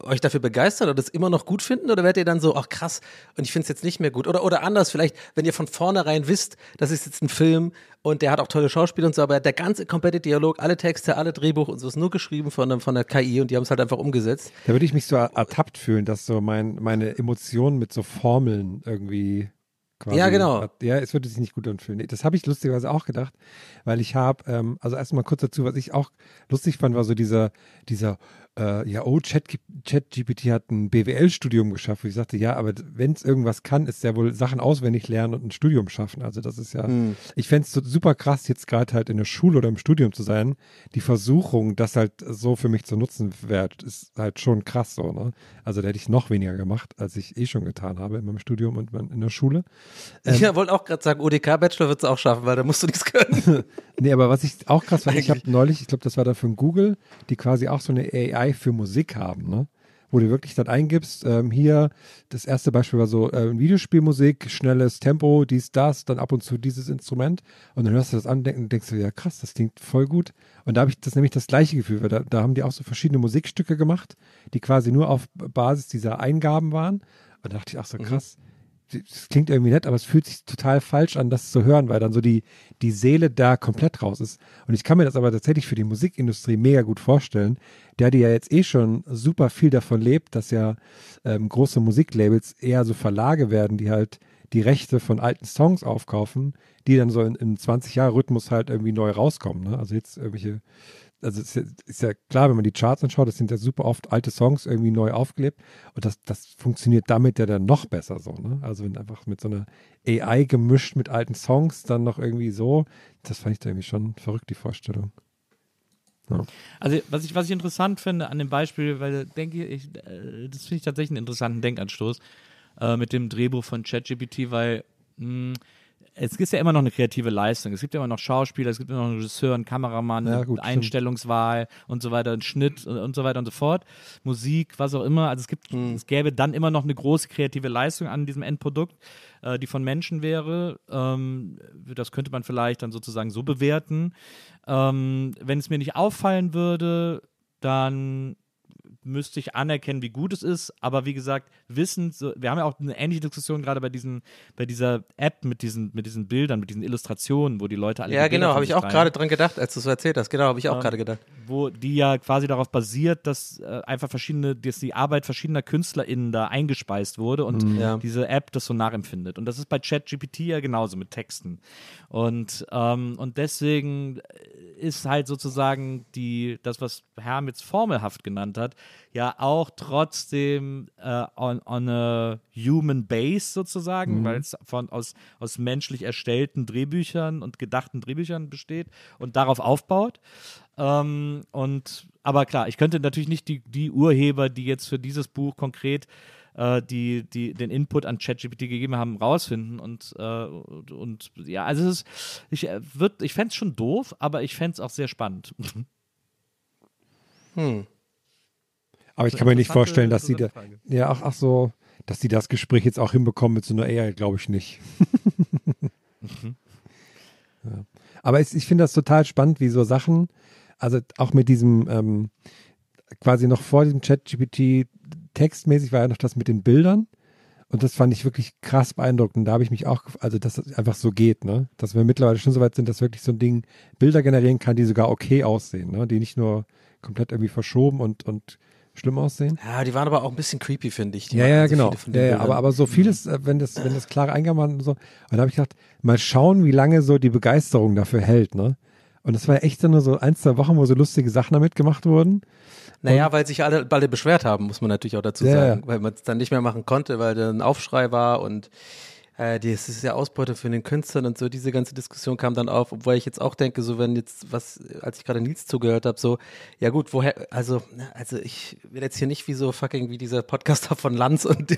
euch dafür begeistern oder das immer noch gut finden oder werdet ihr dann so, ach krass, und ich finde es jetzt nicht mehr gut? Oder, oder anders, vielleicht, wenn ihr von vornherein wisst, das ist jetzt ein Film und der hat auch tolle Schauspieler und so, aber der ganze komplette Dialog, alle Texte, alle Drehbuch und so ist nur geschrieben von, der- von der KI und die haben es halt einfach umgesetzt. Da würde ich mich so ertappt fühlen, dass so mein, meine Emotionen mit so Formeln irgendwie quasi. Ja, genau. Ja, es würde sich nicht gut anfühlen. Das habe ich lustigerweise auch gedacht, weil ich habe, ähm, also erstmal kurz dazu, was ich auch lustig fand, war so dieser, dieser, äh, ja, oh, Chat- ChatGPT hat ein BWL-Studium geschafft, wo ich sagte, ja, aber wenn es irgendwas kann, ist ja wohl Sachen auswendig lernen und ein Studium schaffen. Also das ist ja, ich fände es so super krass, jetzt gerade halt in der Schule oder im Studium zu sein. Die Versuchung, das halt so für mich zu nutzen wird, ist halt schon krass so, ne? Also da hätte ich noch weniger gemacht, als ich eh schon getan habe in meinem Studium und in der Schule. ich wollte auch gerade sagen, ODK-Bachelor wird es auch schaffen, weil da musst du nichts können. Nee, aber was ich auch krass fand, ich habe neulich, ich glaube, das war da von Google, die quasi auch so eine AI für Musik haben, ne? Wo du wirklich dann eingibst, ähm, hier, das erste Beispiel war so äh, Videospielmusik, schnelles Tempo, dies, das, dann ab und zu dieses Instrument und dann hörst du das an und denk- denkst du, ja krass, das klingt voll gut. Und da habe ich das nämlich das gleiche Gefühl, weil da, da haben die auch so verschiedene Musikstücke gemacht, die quasi nur auf Basis dieser Eingaben waren. Und da dachte ich, ach so krass, das klingt irgendwie nett, aber es fühlt sich total falsch an, das zu hören, weil dann so die, die Seele da komplett raus ist. Und ich kann mir das aber tatsächlich für die Musikindustrie mega gut vorstellen, der die ja jetzt eh schon super viel davon lebt, dass ja ähm, große Musiklabels eher so Verlage werden, die halt die Rechte von alten Songs aufkaufen, die dann so in, im 20-Jahre-Rhythmus halt irgendwie neu rauskommen. Ne? Also jetzt irgendwelche also ist ja, ist ja klar, wenn man die Charts anschaut, das sind ja super oft alte Songs irgendwie neu aufgelebt und das, das funktioniert damit ja dann noch besser so, ne? Also wenn einfach mit so einer AI gemischt mit alten Songs dann noch irgendwie so, das fand ich da irgendwie schon verrückt, die Vorstellung. Also, was ich, was ich interessant finde an dem Beispiel, weil denke ich, äh, das finde ich tatsächlich einen interessanten Denkanstoß äh, mit dem Drehbuch von ChatGPT, weil mh, es ist ja immer noch eine kreative Leistung. Es gibt ja immer noch Schauspieler, es gibt immer noch einen Regisseur, einen Kameramann, Ja, gut, stimmt. Einstellungswahl und so weiter, einen Schnitt und, und so weiter und so fort. Musik, was auch immer. Also es gibt, es gäbe dann immer noch eine große kreative Leistung an diesem Endprodukt, äh, die von Menschen wäre. Ähm, das könnte man vielleicht dann sozusagen so bewerten. Ähm, wenn es mir nicht auffallen würde, dann müsste ich anerkennen, wie gut es ist. Aber wie gesagt, wissen, so, wir haben ja auch eine ähnliche Diskussion gerade bei diesen, bei dieser App mit diesen, mit diesen Bildern, mit diesen Illustrationen, wo die Leute alle ja, genau, habe ich auch gerade dran gedacht, als du es erzählt hast. Genau, habe ich auch Ähm, gerade gedacht. wo die ja quasi darauf basiert, dass äh, einfach verschiedene, dass die Arbeit verschiedener KünstlerInnen da eingespeist wurde und Ja. diese App das so nachempfindet. Und das ist bei ChatGPT ja genauso mit Texten. Und, ähm, und deswegen ist halt sozusagen die, das, was Herm jetzt formelhaft genannt hat, ja auch trotzdem äh, on, on a human base sozusagen, weil es von aus, aus menschlich erstellten Drehbüchern und gedachten Drehbüchern besteht und darauf aufbaut. Ähm, und aber klar, ich könnte natürlich nicht die, die Urheber, die jetzt für dieses Buch konkret äh, die, die den Input an ChatGPT gegeben haben, rausfinden. Und, äh, und, und ja, also es ist, ich äh, würd, ich fände es schon doof, aber ich fände es auch sehr spannend. Aber ich kann mir nicht vorstellen, dass sie da, ja, ach, ach so, dass die das Gespräch jetzt auch hinbekommen mit so einer AI, glaube ich nicht. ja. Aber es, ich finde das total spannend, wie so Sachen, also auch mit diesem, ähm, quasi noch vor diesem Chat-GPT textmäßig war ja noch das mit den Bildern. Und das fand ich wirklich krass beeindruckend. Da habe ich mich auch, also dass es einfach so geht, ne? Dass wir mittlerweile schon so weit sind, dass wirklich so ein Ding Bilder generieren kann, die sogar okay aussehen, ne? Die nicht nur komplett irgendwie verschoben und, und schlimm aussehen. Ja, die waren aber auch ein bisschen creepy, finde ich. Die Ja, ja, also genau. viele von Ja, ja, aber, aber so vieles, äh, wenn das, wenn das klare Eingaben waren und so. Und da habe ich gedacht, mal schauen, wie lange so die Begeisterung dafür hält, ne? Und das war ja echt so nur so ein, zwei Wochen, wo so lustige Sachen damit gemacht wurden. Naja, weil sich alle, alle beschwert haben, muss man natürlich auch dazu Ja, sagen, weil man es dann nicht mehr machen konnte, weil da ein Aufschrei war und äh, das ist ja Ausbeute für den Künstlern und so, diese ganze Diskussion kam dann auf, obwohl ich jetzt auch denke, so wenn jetzt was, als ich gerade Nils zugehört habe, so, ja gut, woher, also, also ich will jetzt hier nicht wie so fucking wie dieser Podcaster von Lanz und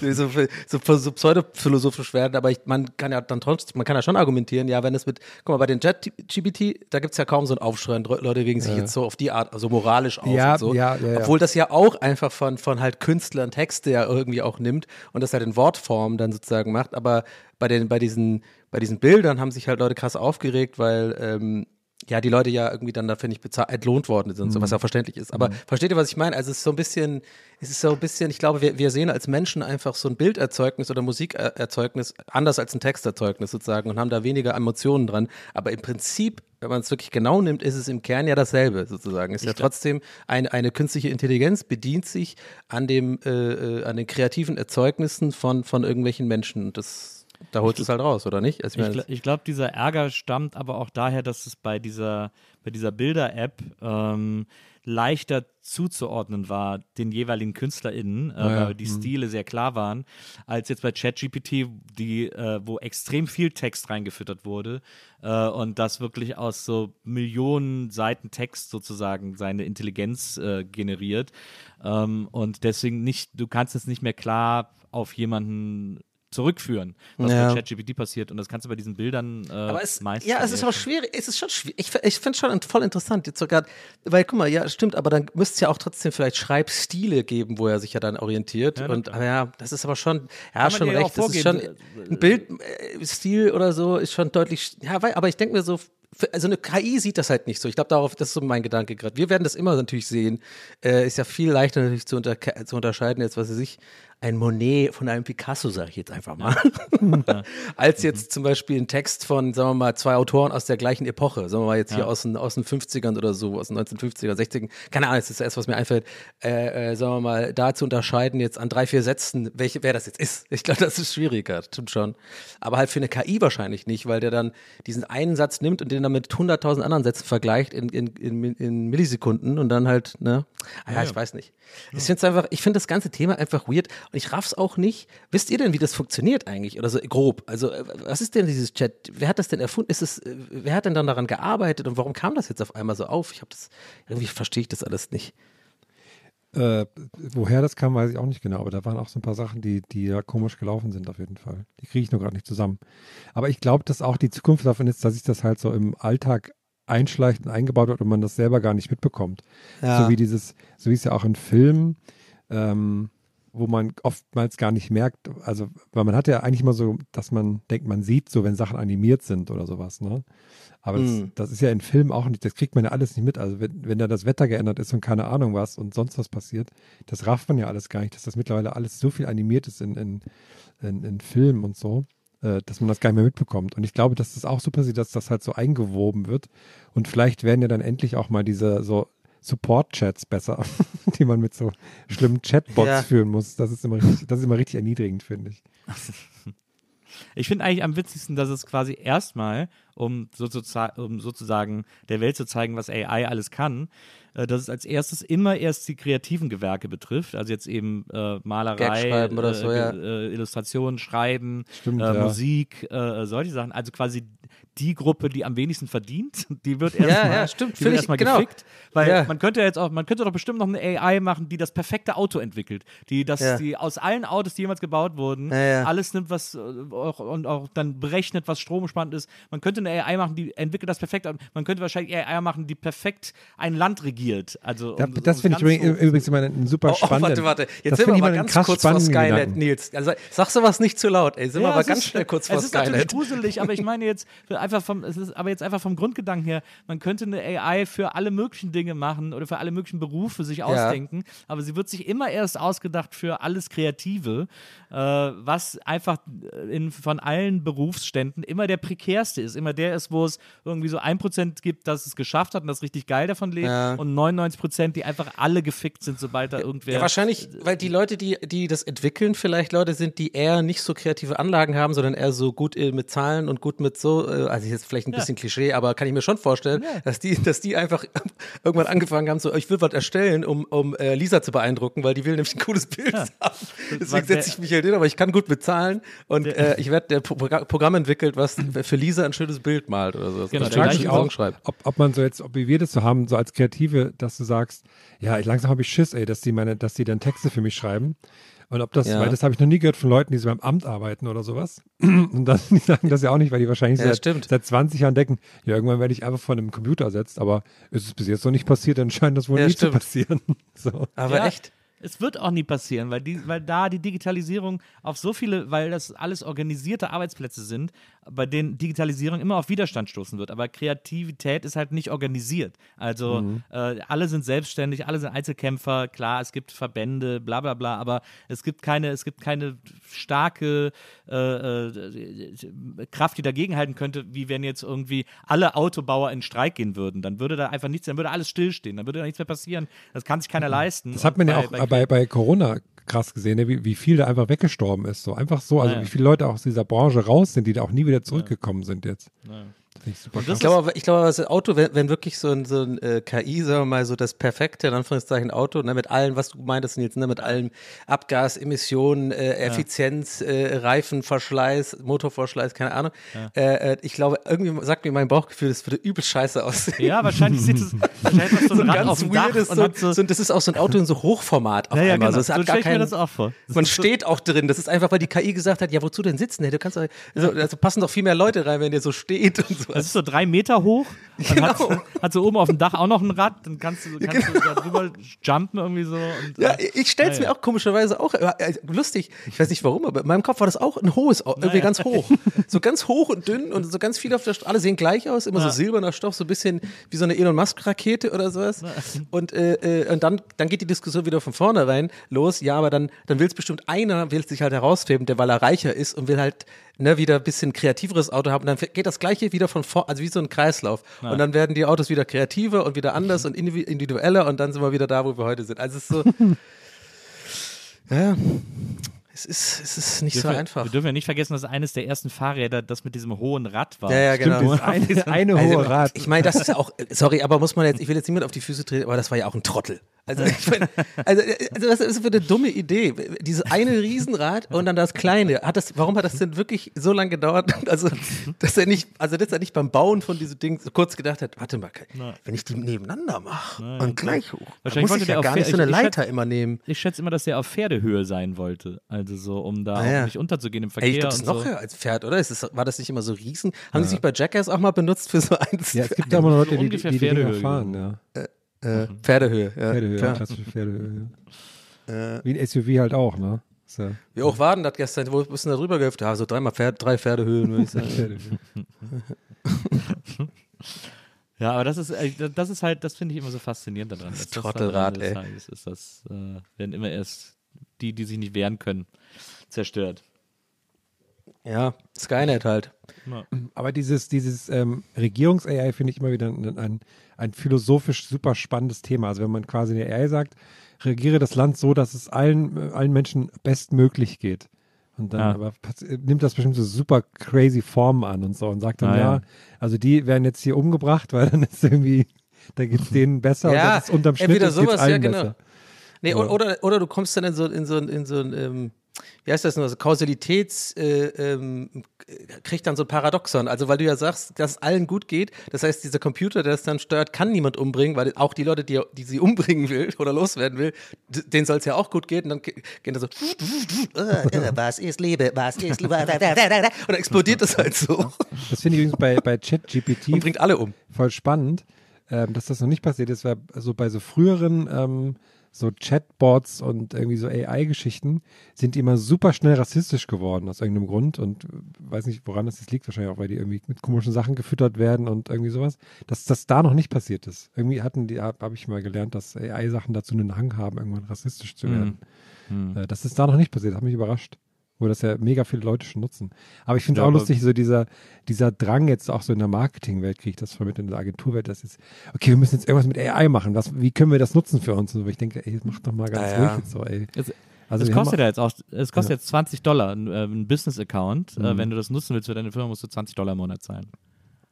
so, so, so pseudophilosophisch werden, aber ich, man kann ja dann trotzdem, man kann ja schon argumentieren, ja, wenn es mit, guck mal, bei den Jet-GBT, da gibt's ja kaum so einen Aufschrei, und Leute wegen sich jetzt so auf die Art, also moralisch auf Ja, und so. ja, ja, ja. Obwohl das ja auch einfach von, von halt Künstlern Texte ja irgendwie auch nimmt und das halt in Wortform dann sozusagen macht. Aber bei den, bei diesen, bei diesen Bildern haben sich halt Leute krass aufgeregt, weil ähm, ja, die Leute ja irgendwie dann dafür nicht bezahlt, entlohnt worden sind, so, was ja auch verständlich ist. Aber versteht ihr, was ich meine? Also es ist so ein bisschen, es ist so ein bisschen, ich glaube, wir, wir sehen als Menschen einfach so ein Bilderzeugnis oder Musikerzeugnis anders als ein Texterzeugnis sozusagen und haben da weniger Emotionen dran. Aber im Prinzip, wenn man es wirklich genau nimmt, ist es im Kern ja dasselbe sozusagen. Ist ja trotzdem eine, eine künstliche Intelligenz bedient sich an dem, äh, äh, an den kreativen Erzeugnissen von, von irgendwelchen Menschen. Und das, da holt es halt raus, oder nicht? Also, Ich, gl ich glaube, dieser Ärger stammt aber auch daher, dass es bei dieser, bei dieser Bilder-App ähm, leichter zuzuordnen war, den jeweiligen KünstlerInnen, äh, ja. weil die Stile sehr klar waren, als jetzt bei ChatGPT, die, äh, wo extrem viel Text reingefüttert wurde äh, und das wirklich aus so Millionen Seiten Text sozusagen seine Intelligenz äh, generiert. Ähm, und deswegen nicht, du kannst es nicht mehr klar auf jemanden zurückführen, was Ja. bei ChatGPT passiert. Und das kannst du bei diesen Bildern äh, Aber es, meistens. ja, es ist aber schwierig, es ist schon schwierig. Ich, ich finde es schon voll interessant, jetzt sogar, weil guck mal, ja, stimmt, aber dann müsste es ja auch trotzdem vielleicht Schreibstile geben, wo er sich ja dann orientiert. Ja, und ja, das ist aber schon, ja, schon recht. Das ist schon ein Bildstil oder so ist schon deutlich, ja, weil, aber ich denke mir so, also eine KI sieht das halt nicht so. Ich glaube, darauf, das ist so mein Gedanke gerade. Wir werden das immer natürlich sehen. Äh, ist ja viel leichter natürlich zu, unter, zu unterscheiden, jetzt was weiß ich, ein Monet von einem Picasso, sage ich jetzt einfach mal. Als jetzt zum Beispiel ein Text von, sagen wir mal, zwei Autoren aus der gleichen Epoche, sagen wir mal jetzt hier Ja. aus den, aus den 50ern oder so, aus den 1950er, 60ern, keine Ahnung, das ist das erste, was mir einfällt, äh, äh, sagen wir mal, da zu unterscheiden jetzt an drei, vier Sätzen, welche, wer das jetzt ist. Ich glaube, das ist schwieriger, stimmt schon. Aber halt für eine KI wahrscheinlich nicht, weil der dann diesen einen Satz nimmt und den dann mit 100.000 anderen Sätzen vergleicht in, in, in, in Millisekunden und dann halt, ne? Ah, ja, ich weiß nicht. Ich finde es einfach, ich finde das ganze Thema einfach weird ich raff's auch nicht. Wisst ihr denn, wie das funktioniert eigentlich? Oder so grob? Also, äh, was ist denn dieses Chat? Wer hat das denn erfunden? Ist es, äh, wer hat denn dann daran gearbeitet und warum kam das jetzt auf einmal so auf? Ich habe das, irgendwie verstehe ich das alles nicht. Äh, woher das kam, weiß ich auch nicht genau, aber da waren auch so ein paar Sachen, die, die ja komisch gelaufen sind auf jeden Fall. Die kriege ich nur gerade nicht zusammen. Aber ich glaube, dass auch die Zukunft davon ist, dass sich das halt so im Alltag einschleicht und eingebaut wird und man das selber gar nicht mitbekommt. So wie dieses, so wie es ja auch in Filmen, ähm, wo man oftmals gar nicht merkt, also, weil man hat ja eigentlich immer so, dass man denkt, man sieht so, wenn Sachen animiert sind oder sowas, ne? Aber das, Mm. das ist ja in Filmen auch nicht, das kriegt man ja alles nicht mit. Also wenn, wenn da das Wetter geändert ist und keine Ahnung was und sonst was passiert, das rafft man ja alles gar nicht, dass das mittlerweile alles so viel animiert ist in, in, in, in Filmen und so, äh, dass man das gar nicht mehr mitbekommt. Und ich glaube, dass das auch so passiert, dass das halt so eingewoben wird. Und vielleicht werden ja dann endlich auch mal diese so Support-Chats besser, die man mit so schlimmen Chatbots Ja. führen muss. Das ist immer richtig, das ist immer richtig erniedrigend, finde ich. Ich finde eigentlich am witzigsten, dass es quasi erstmal, um, um sozusagen der Welt zu zeigen, was AI alles kann, äh, dass es als erstes immer erst die kreativen Gewerke betrifft. Also jetzt eben äh, Malerei, Gag schreiben oder äh, so, ja. äh, Illustrationen schreiben, Stimmt, äh, ja. Musik, äh, solche Sachen. Also quasi die Gruppe, die am wenigsten verdient, die wird Ja, erstmal ja, stimmt. die Finde wird ich- erstmal genau. gefickt. Weil Ja. man könnte ja jetzt auch, man könnte doch bestimmt noch eine AI machen, die das perfekte Auto entwickelt. Die das, Ja. die aus allen Autos, die jemals gebaut wurden, Ja, ja. alles nimmt, was auch, und auch dann berechnet, was stromspannend ist. Man könnte eine AI machen, die entwickelt das perfekt. Man könnte wahrscheinlich AI machen, die perfekt ein Land regiert. Also Da, um- das um finde ich übrigens, so- übrigens immer einen super Oh, oh, spannenden. warte, warte. Jetzt sind wir mal ganz kurz vor Skynet, Gedanken. Nils. Also, sag sowas nicht zu laut, ey. Sind wir Ja, mal es ganz ist- schnell kurz vor Es ist natürlich Skynet. gruselig, aber ich meine jetzt einfach vom, es ist aber jetzt einfach vom Grundgedanken her, man könnte eine AI für alle möglichen Dinge machen oder für alle möglichen Berufe sich ausdenken, aber sie wird sich immer erst ausgedacht für alles Kreative, äh, was einfach in, von allen Berufsständen immer der prekärste ist, immer der ist, wo es irgendwie so ein Prozent gibt, das es geschafft hat und das richtig geil davon lebt Ja. und 99 Prozent, die einfach alle gefickt sind, sobald da irgendwer Ja, wahrscheinlich, weil die Leute, die, die das entwickeln, vielleicht Leute sind, die eher nicht so kreative Anlagen haben, sondern eher so gut äh, mit Zahlen und gut mit so, äh, also jetzt vielleicht ein bisschen Klischee, aber kann ich mir schon vorstellen, dass die, dass die einfach irgendwann angefangen haben, so, ich will was erstellen, um, um äh, Lisa zu beeindrucken, weil die will nämlich ein cooles Bild haben. Deswegen setze ich mich halt hin, aber ich kann gut mit Zahlen und äh, ich werde der Pro Programm entwickelt, was für Lisa ein schönes Bild malt oder so. Genau, einen gleiche schönen auch- ob, ob man so jetzt, ob wir das so haben, so als Kreative, dass du sagst, ja, ich, langsam habe ich Schiss, ey, dass die meine, dass die dann Texte für mich schreiben. Und ob das, Ja. weil das habe ich noch nie gehört von Leuten, die so beim Amt arbeiten oder sowas. Und das, die sagen das ja auch nicht, weil die wahrscheinlich Ja, seit, stimmt. seit 20 Jahren denken, ja, irgendwann werde ich einfach von einem Computer ersetzt, aber ist es bis jetzt noch nicht passiert, dann scheint das wohl Ja, nie stimmt. zu passieren. So. Aber Ja, echt. Es wird auch nie passieren, weil, die, weil da die Digitalisierung auf so viele, weil das alles organisierte Arbeitsplätze sind, bei denen Digitalisierung immer auf Widerstand stoßen wird. Aber Kreativität ist halt nicht organisiert. Also Mhm. äh, alle sind selbstständig, alle sind Einzelkämpfer. Klar, es gibt Verbände, bla bla bla, aber es gibt keine, es gibt keine starke äh, äh, Kraft, die dagegenhalten könnte, wie wenn jetzt irgendwie alle Autobauer in Streik gehen würden. Dann würde da einfach nichts, dann würde alles stillstehen, dann würde da nichts mehr passieren. Das kann sich keiner leisten. Das hat man ja auch bei- bei, bei, Corona krass gesehen, ne? wie, wie viel da einfach weggestorben ist. So einfach so, also Ja, ja. wie viele Leute auch aus dieser Branche raus sind, die da auch nie wieder zurückgekommen sind jetzt. Finde ich glaube, aber- ich glaube, das Auto, wenn, wenn wirklich so ein, so ein äh, KI, sagen wir mal, so das perfekte, in Anführungszeichen, Auto, ne, mit allen, was du meintest, jetzt, ne, mit allem Abgas, Emissionen, äh, Effizienz, äh, Reifenverschleiß, Motorverschleiß, keine Ahnung. Äh, äh, ich glaube, irgendwie sagt mir mein Bauchgefühl, das würde übel scheiße aussehen. Ja, wahrscheinlich sieht es wahrscheinlich das so ein Dach weirdes, und so, so, so, das ist auch so ein Auto in so Hochformat auf ja, ja, einmal. genau. Also, es so hat stelle gar ich mir das auch vor. Das man so- steht auch drin. Das ist einfach, weil die KI gesagt hat, ja, wozu denn sitzen? Hey, du kannst doch, also, also passen doch viel mehr Leute rein, wenn ihr so steht und so. Das ist so drei Meter hoch Genau. hat, hat so oben auf dem Dach auch noch ein Rad, dann kannst du, kannst du da drüber jumpen irgendwie so. Und, Ja, äh, ich stell's ja, mir auch komischerweise auch äh, lustig. Ich weiß nicht warum, aber in meinem Kopf war das auch ein hohes, irgendwie ja. ganz hoch. So ganz hoch und dünn und so ganz viele auf der Straße. Alle sehen gleich aus, immer so Ja. silberner Stoff, so ein bisschen wie so eine Elon Musk Rakete oder sowas. Und, äh, äh, und dann, dann geht die Diskussion wieder von vornherein los. Ja, aber dann, dann will es bestimmt einer, will sich halt herausheben, der weil er reicher ist und will halt ne, wieder ein bisschen kreativeres Auto haben. Und dann geht das Gleiche wieder von vor, also wie so ein Kreislauf. Und dann werden die Autos wieder kreativer und wieder anders und indivi- individueller und dann sind wir wieder da, wo wir heute sind. Also es ist so. Ja, es ist, es ist nicht so wir, einfach. Wir dürfen ja nicht vergessen, dass eines der ersten Fahrräder das mit diesem hohen Rad war. Ja, ja, Stimmt, genau. dieses eine, eine Also, hohe Rad. Ich meine, das ist ja auch, sorry, aber muss man jetzt, ich will jetzt niemand auf die Füße treten, aber das war ja auch ein Trottel. Also, ich mein, also, also was ist das für eine dumme Idee? Dieses eine Riesenrad und dann das kleine. Hat das, warum hat das denn wirklich so lange gedauert? Also, dass er nicht, also, dass er nicht beim Bauen von diesem Ding so kurz gedacht hat, warte mal, wenn ich die nebeneinander mache und gleich hoch, dann Wahrscheinlich muss wollte ich der ja gar nicht so eine ich- ich Leiter schätze- immer nehmen. Ich schätze immer, dass der auf Pferdehöhe sein wollte. Also so, um da Ah, ja. auch nicht unterzugehen im Verkehr. Ey, ich glaube, das und ist noch so. höher als Pferd, oder? Ist das, war das nicht immer so riesen? Haben die sich bei Jackass auch mal benutzt für so eins? Ja, es gibt ja immer noch Leute, die die, ungefähr die, die Pferdehöhe fahren. Ja. äh, Pferdehöhe. Ja, Pferdehöhe, klar. klassische Pferdehöhe. Ja. Wie ein SUV halt auch, ne? Ist ja Wie hoch war denn das gestern? Wo bist du denn da drüber gehüpft? Ja, so dreimal Pferd, drei Pferdehöhen, würde ich sagen. Pferdehöhe. Ja, aber das ist, äh, das ist halt, das finde ich immer so faszinierend daran. Das das Trottelrad, des ey. Tages Ist das, äh, werden immer erst die, die sich nicht wehren können, zerstört. Ja, Skynet halt. Aber dieses, dieses ähm, Regierungs-AI finde ich immer wieder ein, ein, ein philosophisch super spannendes Thema. Also wenn man quasi der AI sagt, regiere das Land so, dass es allen, äh, allen Menschen bestmöglich geht. Und dann Ja. aber nimmt das bestimmt so super crazy Formen an und so und sagt dann, Ah, ja, ja. also die werden jetzt hier umgebracht, weil dann ist irgendwie, da geht es denen besser Ja, und das ist unterm Schnitt entweder sowas, ja, genau. besser. Nee, Aber- oder, oder du kommst dann in so, in so, in so ein, ähm, wie heißt das nur, so Kausalitäts, äh, ähm, kriegt dann so ein Paradoxon. Also weil du ja sagst, dass es allen gut geht. Das heißt, dieser Computer, der es dann steuert, kann niemand umbringen, weil auch die Leute, die, die sie umbringen will oder loswerden will, denen soll es ja auch gut gehen. Und dann ge- gehen da so, äh, was ist Liebe, was ist Liebe, und dann explodiert das halt so Das finde ich übrigens bei, bei und ChatGPT bringt alle um. voll spannend, ähm, dass das noch nicht passiert ist, weil so bei so früheren ähm, so Chatbots und irgendwie so AI-Geschichten sind immer super schnell rassistisch geworden aus irgendeinem Grund und äh, weiß nicht, woran das jetzt liegt, wahrscheinlich auch, weil die irgendwie mit komischen Sachen gefüttert werden und irgendwie sowas, dass das da noch nicht passiert ist. Irgendwie hatten die, habe hab ich mal gelernt, dass AI-Sachen dazu einen Hang haben, irgendwann rassistisch zu werden. Äh, das ist da noch nicht passiert, hat mich überrascht. Wo das ja mega viele Leute schon nutzen. Aber ich finde es Ja, auch lustig, so dieser, dieser Drang jetzt auch so in der Marketingwelt, kriege ich das vermittelt in der Agenturwelt, das ist, okay, wir müssen jetzt irgendwas mit AI machen. Was, wie können wir das nutzen für uns? Und so, ich denke, ey, mach doch mal ganz Ja, ja. ruhig jetzt so, ey. Es, Also es kostet ja jetzt auch, es kostet jetzt 20 Dollar, ein, äh, ein Business-Account. Äh, Mhm. wenn du das nutzen willst für deine Firma, musst du 20 Dollar im Monat zahlen.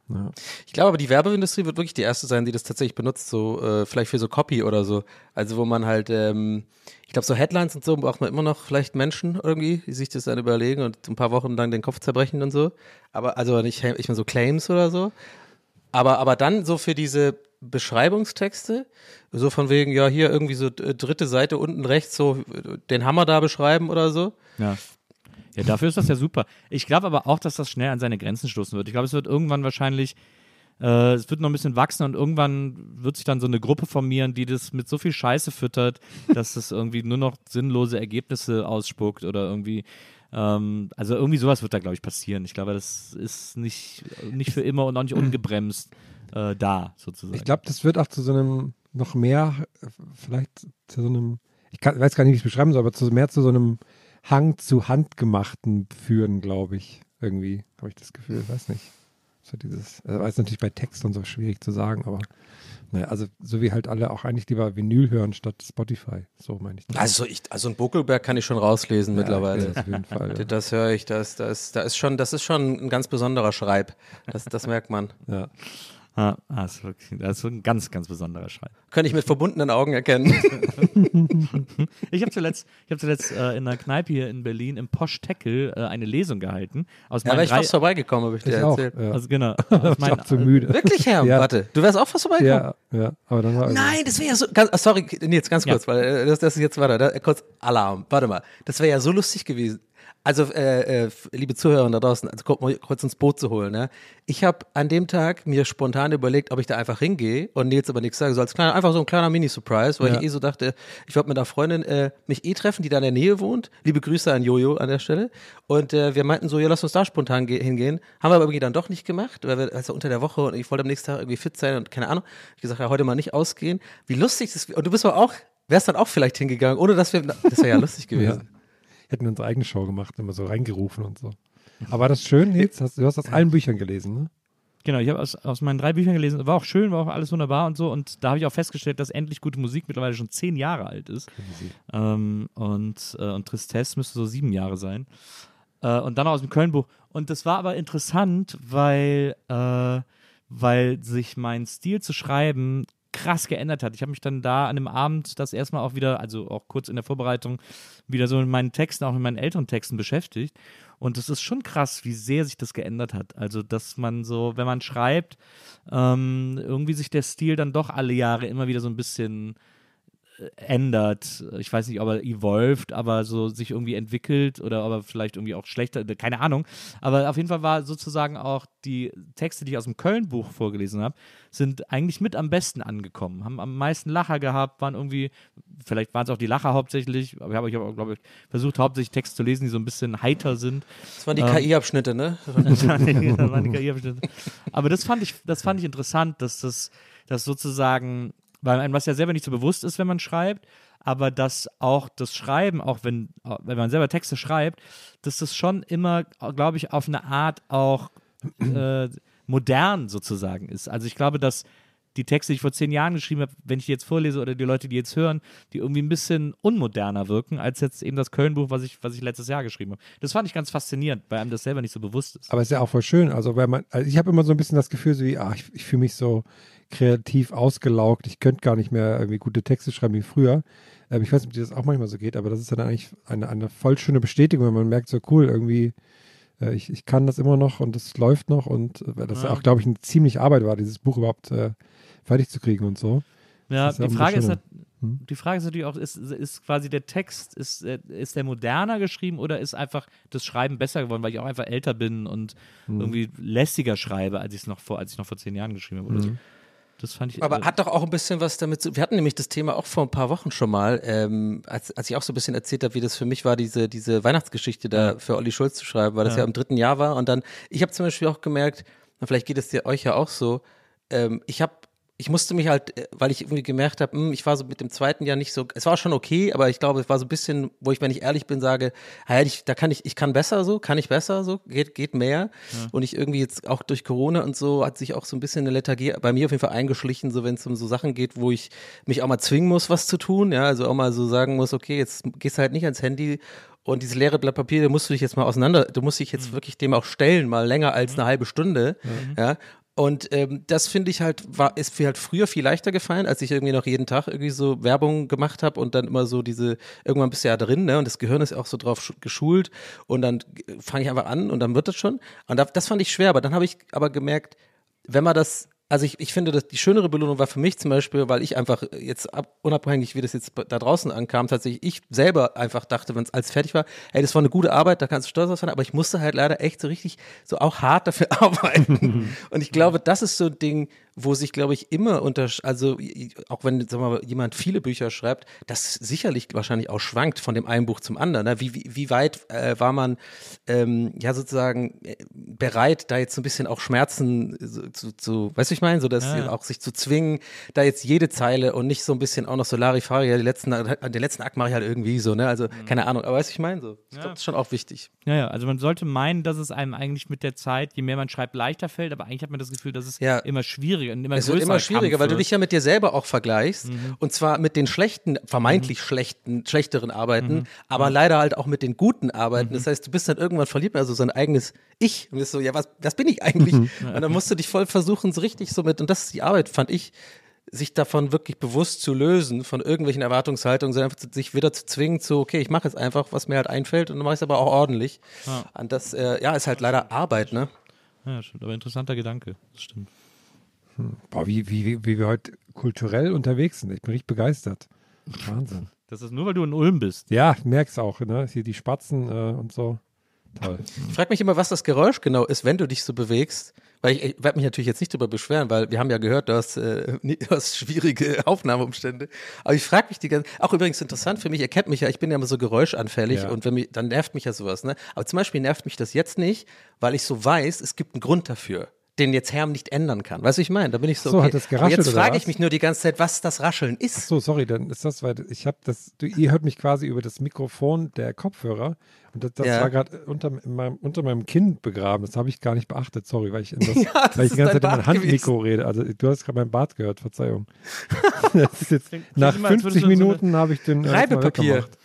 Ja. Ich glaube aber, die Werbeindustrie wird wirklich die erste sein, die das tatsächlich benutzt, so äh, vielleicht für so Copy oder so. Also wo man halt, ähm, ich glaube, so Headlines und so braucht man immer noch vielleicht Menschen irgendwie, die sich das dann überlegen und ein paar Wochen lang den Kopf zerbrechen und so. Aber also nicht, ich meine so Claims oder so. Aber, aber dann so für diese Beschreibungstexte, so von wegen, ja, hier irgendwie so äh, dritte Seite unten rechts, so äh, den Hammer da beschreiben oder so. Ja. Ja, dafür ist das ja super. Ich glaube aber auch, dass das schnell an seine Grenzen stoßen wird. Ich glaube, es wird irgendwann wahrscheinlich, äh, es wird noch ein bisschen wachsen und irgendwann wird sich dann so eine Gruppe formieren, die das mit so viel Scheiße füttert, dass es irgendwie nur noch sinnlose Ergebnisse ausspuckt oder irgendwie. Ähm, also irgendwie sowas wird da, glaube ich, passieren. Ich glaube, das ist nicht, nicht für immer und auch nicht ungebremst äh, da, sozusagen. Ich glaube, das wird auch zu so einem noch mehr, äh, vielleicht zu so einem, ich kann, weiß gar nicht, wie ich es beschreiben soll, aber zu, mehr zu so einem Hang zu Handgemachten führen, glaube ich. Irgendwie habe ich das Gefühl, weiß nicht. So dieses, also ist natürlich bei Text und so schwierig zu sagen, aber naja, also so wie halt alle auch eigentlich lieber Vinyl hören statt Spotify. So meine ich das. Also ich, also ein Buckelberg kann ich schon rauslesen mittlerweile. Ja, auf jeden Fall. Ja. Das höre ich, das, das, da ist schon, das ist schon ein ganz besonderer Schreib. Das, das merkt man. Ja. Ah, ah, das, ist wirklich, das ist ein ganz, ganz besonderer Schreib. Könnte ich mit verbundenen Augen erkennen. Ich habe zuletzt, ich hab zuletzt äh, in einer Kneipe hier in Berlin im Posch Teckel äh, eine Lesung gehalten. Aus Ja, wäre ich fast vorbeigekommen, habe ich dir Ich auch. erzählt. Ja. also genau, aus ich auch zu müde. Wirklich, Herr? Ja. Warte, du wärst auch fast vorbeigekommen? Ja, ja, aber dann war Nein, das wäre ja so. Ganz, sorry, Nils, ganz Ja. kurz, weil äh, das, das ist jetzt, warte, da, kurz Alarm. Warte mal. Das wäre ja so lustig gewesen. Also, äh, äh, liebe Zuhörer da draußen, also kurz, mal kurz ins Boot zu holen. Ne? Ich habe an dem Tag mir spontan überlegt, ob ich da einfach hingehe und Nils aber nichts sage, so als kleiner, einfach so ein kleiner Mini-Surprise, weil Ja. ich eh so dachte, ich wollte mit einer Freundin äh, mich eh treffen, die da in der Nähe wohnt. Liebe Grüße an Jojo an der Stelle. Und äh, wir meinten so, ja, lass uns da spontan ge- hingehen. Haben wir aber irgendwie dann doch nicht gemacht, weil wir also unter der Woche und ich wollte am nächsten Tag irgendwie fit sein und keine Ahnung. Ich gesagt, ja, heute mal nicht ausgehen. Wie lustig das Und du bist aber auch, wärst dann auch vielleicht hingegangen, ohne dass wir. Das wäre ja lustig gewesen. Hätten wir unsere eigene Show gemacht, immer so reingerufen und so. Aber das schön, Nils, hast, du hast aus allen Büchern gelesen, ne? genau, ich habe aus, aus meinen drei Büchern gelesen, war auch schön, war auch alles wunderbar und so. Und da habe ich auch festgestellt, dass endlich gute Musik mittlerweile schon zehn Jahre alt ist. Ähm, und, äh, und Tristesse müsste so sieben Jahre sein. Äh, und dann aus dem Köln-Buch. Und das war aber interessant, weil, äh, weil sich mein Stil zu schreiben krass geändert hat. Ich habe mich dann da an dem Abend das erstmal auch wieder, also auch kurz in der Vorbereitung, wieder so mit meinen Texten, auch mit meinen älteren Texten beschäftigt. Und es ist schon krass, wie sehr sich das geändert hat. Also, dass man so, wenn man schreibt, ähm, irgendwie sich der Stil dann doch alle Jahre immer wieder so ein bisschen ändert. Ich weiß nicht, ob er evolved, aber so sich irgendwie entwickelt oder ob er vielleicht irgendwie auch schlechter, keine Ahnung. Aber auf jeden Fall war sozusagen auch die Texte, die ich aus dem Köln-Buch vorgelesen habe, sind eigentlich mit am besten angekommen, haben am meisten Lacher gehabt, waren irgendwie, vielleicht waren es auch die Lacher hauptsächlich, aber ich habe, ich hab, glaube ich, versucht, hauptsächlich Texte zu lesen, die so ein bisschen heiter sind. Das waren die Ähm. KI-Abschnitte, ne? Das waren die KI-Abschnitte. Aber das fand ich, das fand ich interessant, dass das, das sozusagen, weil einem was ja selber nicht so bewusst ist, wenn man schreibt, aber dass auch das Schreiben, auch wenn, wenn man selber Texte schreibt, dass das schon immer, glaube ich, auf eine Art auch äh, modern sozusagen ist. Also ich glaube, dass die Texte, die ich vor zehn Jahren geschrieben habe, wenn ich die jetzt vorlese oder die Leute, die jetzt hören, die irgendwie ein bisschen unmoderner wirken, als jetzt eben das Köln-Buch, was ich, was ich letztes Jahr geschrieben habe. Das fand ich ganz faszinierend, weil einem das selber nicht so bewusst ist. Aber es ist ja auch voll schön. Also, weil man, also ich habe immer so ein bisschen das Gefühl, so wie, ah, ich, ich fühle mich so kreativ ausgelaugt. Ich könnte gar nicht mehr irgendwie gute Texte schreiben wie früher. Ähm, ich weiß nicht, ob dir das auch manchmal so geht, aber das ist dann eigentlich eine, eine voll schöne Bestätigung, wenn man merkt, so cool, irgendwie, äh, ich, ich kann das immer noch und es läuft noch und äh, das Ja. auch, glaube ich, eine ziemlich Arbeit war, dieses Buch überhaupt äh, fertig zu kriegen und so. Ja, Das die Frage ist, nat- die Frage ist natürlich auch, ist, ist quasi der Text, ist, äh, ist der moderner geschrieben oder ist einfach das Schreiben besser geworden, weil ich auch einfach älter bin und Hm. irgendwie lässiger schreibe, als ich es noch vor, als ich noch vor zehn Jahren geschrieben habe oder so. Das fand ich. Aber äh, hat doch auch ein bisschen was damit zu. Wir hatten nämlich das Thema auch vor ein paar Wochen schon mal, ähm, als, als ich auch so ein bisschen erzählt habe, wie das für mich war, diese, diese Weihnachtsgeschichte da für Olli Schulz zu schreiben, weil das ja, im dritten Jahr war. Und dann, ich habe zum Beispiel auch gemerkt, und vielleicht geht es dir euch ja auch so, ähm, ich habe ich musste mich halt, äh, weil ich irgendwie gemerkt habe, hm, ich war so mit dem zweiten Jahr nicht so, es war schon okay, aber ich glaube, es war so ein bisschen, wo ich, wenn ich ehrlich bin, sage, hey, ich, da kann ich, ich kann besser so, kann ich besser so, geht, geht mehr. Und ich irgendwie jetzt auch durch Corona und so hat sich auch so ein bisschen eine Lethargie bei mir auf jeden Fall eingeschlichen, so wenn es um so Sachen geht, wo ich mich auch mal zwingen muss, was zu tun, ja, also auch mal so sagen muss, okay, jetzt gehst du halt nicht ans Handy und dieses leere Blatt Papier, da musst du dich jetzt mal auseinander, du musst dich jetzt wirklich dem auch stellen, mal länger als eine halbe Stunde, ja. Und ähm, das finde ich halt, war, ist mir halt früher viel leichter gefallen, als ich irgendwie noch jeden Tag irgendwie so Werbung gemacht habe und dann immer so diese, irgendwann bist du ja drin, ne? Und das Gehirn ist auch so drauf schu- geschult und dann fange ich einfach an und dann wird das schon. Und da, das fand ich schwer, aber dann habe ich aber gemerkt, wenn man das, also ich, ich finde, dass die schönere Belohnung war für mich zum Beispiel, weil ich einfach jetzt ab, unabhängig, wie das jetzt da draußen ankam, tatsächlich ich selber einfach dachte, wenn es alles fertig war, ey, das war eine gute Arbeit, da kannst du stolz drauf sein, aber ich musste halt leider echt so richtig, so auch hart dafür arbeiten. Und ich glaube, das ist so ein Ding, wo sich, glaube ich, immer unter, also auch wenn sagen wir mal, jemand viele Bücher schreibt, das sicherlich wahrscheinlich auch schwankt von dem einen Buch zum anderen. Ne? Wie, wie, wie weit äh, war man ähm, ja sozusagen äh, bereit, da jetzt so ein bisschen auch Schmerzen so, zu, zu weißt du, ich meine, so dass Ja, auch sich zu zwingen, da jetzt jede Zeile und nicht so ein bisschen auch noch so Larifari, ja, die letzten, den letzten Akt mache ich halt irgendwie so, ne? Also keine Ahnung, aber weißt du, ich meine so. Ich Ja. glaube, das ist schon auch wichtig. Ja, ja, also man sollte meinen, dass es einem eigentlich mit der Zeit, je mehr man schreibt, leichter fällt, aber eigentlich hat man das Gefühl, dass es Ja. immer schwieriger und immer Es wird immer schwieriger, Kampf weil du dich ja mit dir selber auch vergleichst. Mhm. Und zwar mit den schlechten, vermeintlich schlechten, schlechteren Arbeiten, aber leider halt auch mit den guten Arbeiten. Mhm. Das heißt, du bist dann irgendwann verliebt, also sein eigenes Ich. Und bist so, ja, was, was bin ich eigentlich? Mhm. Und dann musst du dich voll versuchen, so richtig so mit, und das ist die Arbeit, fand ich, sich davon wirklich bewusst zu lösen, von irgendwelchen Erwartungshaltungen, sondern einfach sich wieder zu zwingen zu, okay, ich mache jetzt einfach, was mir halt einfällt und dann mache ich es aber auch ordentlich. Und das, äh, ja, ist halt leider Arbeit, ne? Ja, stimmt, aber interessanter Gedanke, das stimmt. Boah, wie, wie, wie, wie wir heute kulturell unterwegs sind. Ich bin richtig begeistert. Wahnsinn. Das ist nur, weil du in Ulm bist. Ja, ich merk's auch, ne? Hier die Spatzen äh, und so. Toll. Ich frage mich immer, was das Geräusch genau ist, wenn du dich so bewegst. Weil ich, ich werde mich natürlich jetzt nicht darüber beschweren, weil wir haben ja gehört, du hast, äh, nie- du hast schwierige Aufnahmeumstände. Aber ich frage mich die ganze auch übrigens interessant für mich, ihr kennt mich ja, ich bin ja immer so geräuschanfällig Ja. und wenn mich, dann nervt mich ja sowas, ne? Aber zum Beispiel nervt mich das jetzt nicht, weil ich so weiß, es gibt einen Grund dafür den jetzt Herm nicht ändern kann. Weißt du, ich meine? Da bin ich so, so, okay. hat das Aber geraschelt jetzt oder frage ich mich nur die ganze Zeit, was das Rascheln ist. Ach so, sorry, dann ist das, weil ich habe das, du, ihr hört mich quasi über das Mikrofon der Kopfhörer und das, das Ja. war gerade unter, unter meinem Kinn begraben. Das habe ich gar nicht beachtet, sorry, weil ich, in das, Ja, das weil ich die ganze Zeit in mein Handmikro rede. Also du hast gerade mein Bart gehört, Verzeihung. das ist jetzt, nach klingt immer, als 50 würdest du so Minuten habe ich den äh, Reibepapier. weggemacht.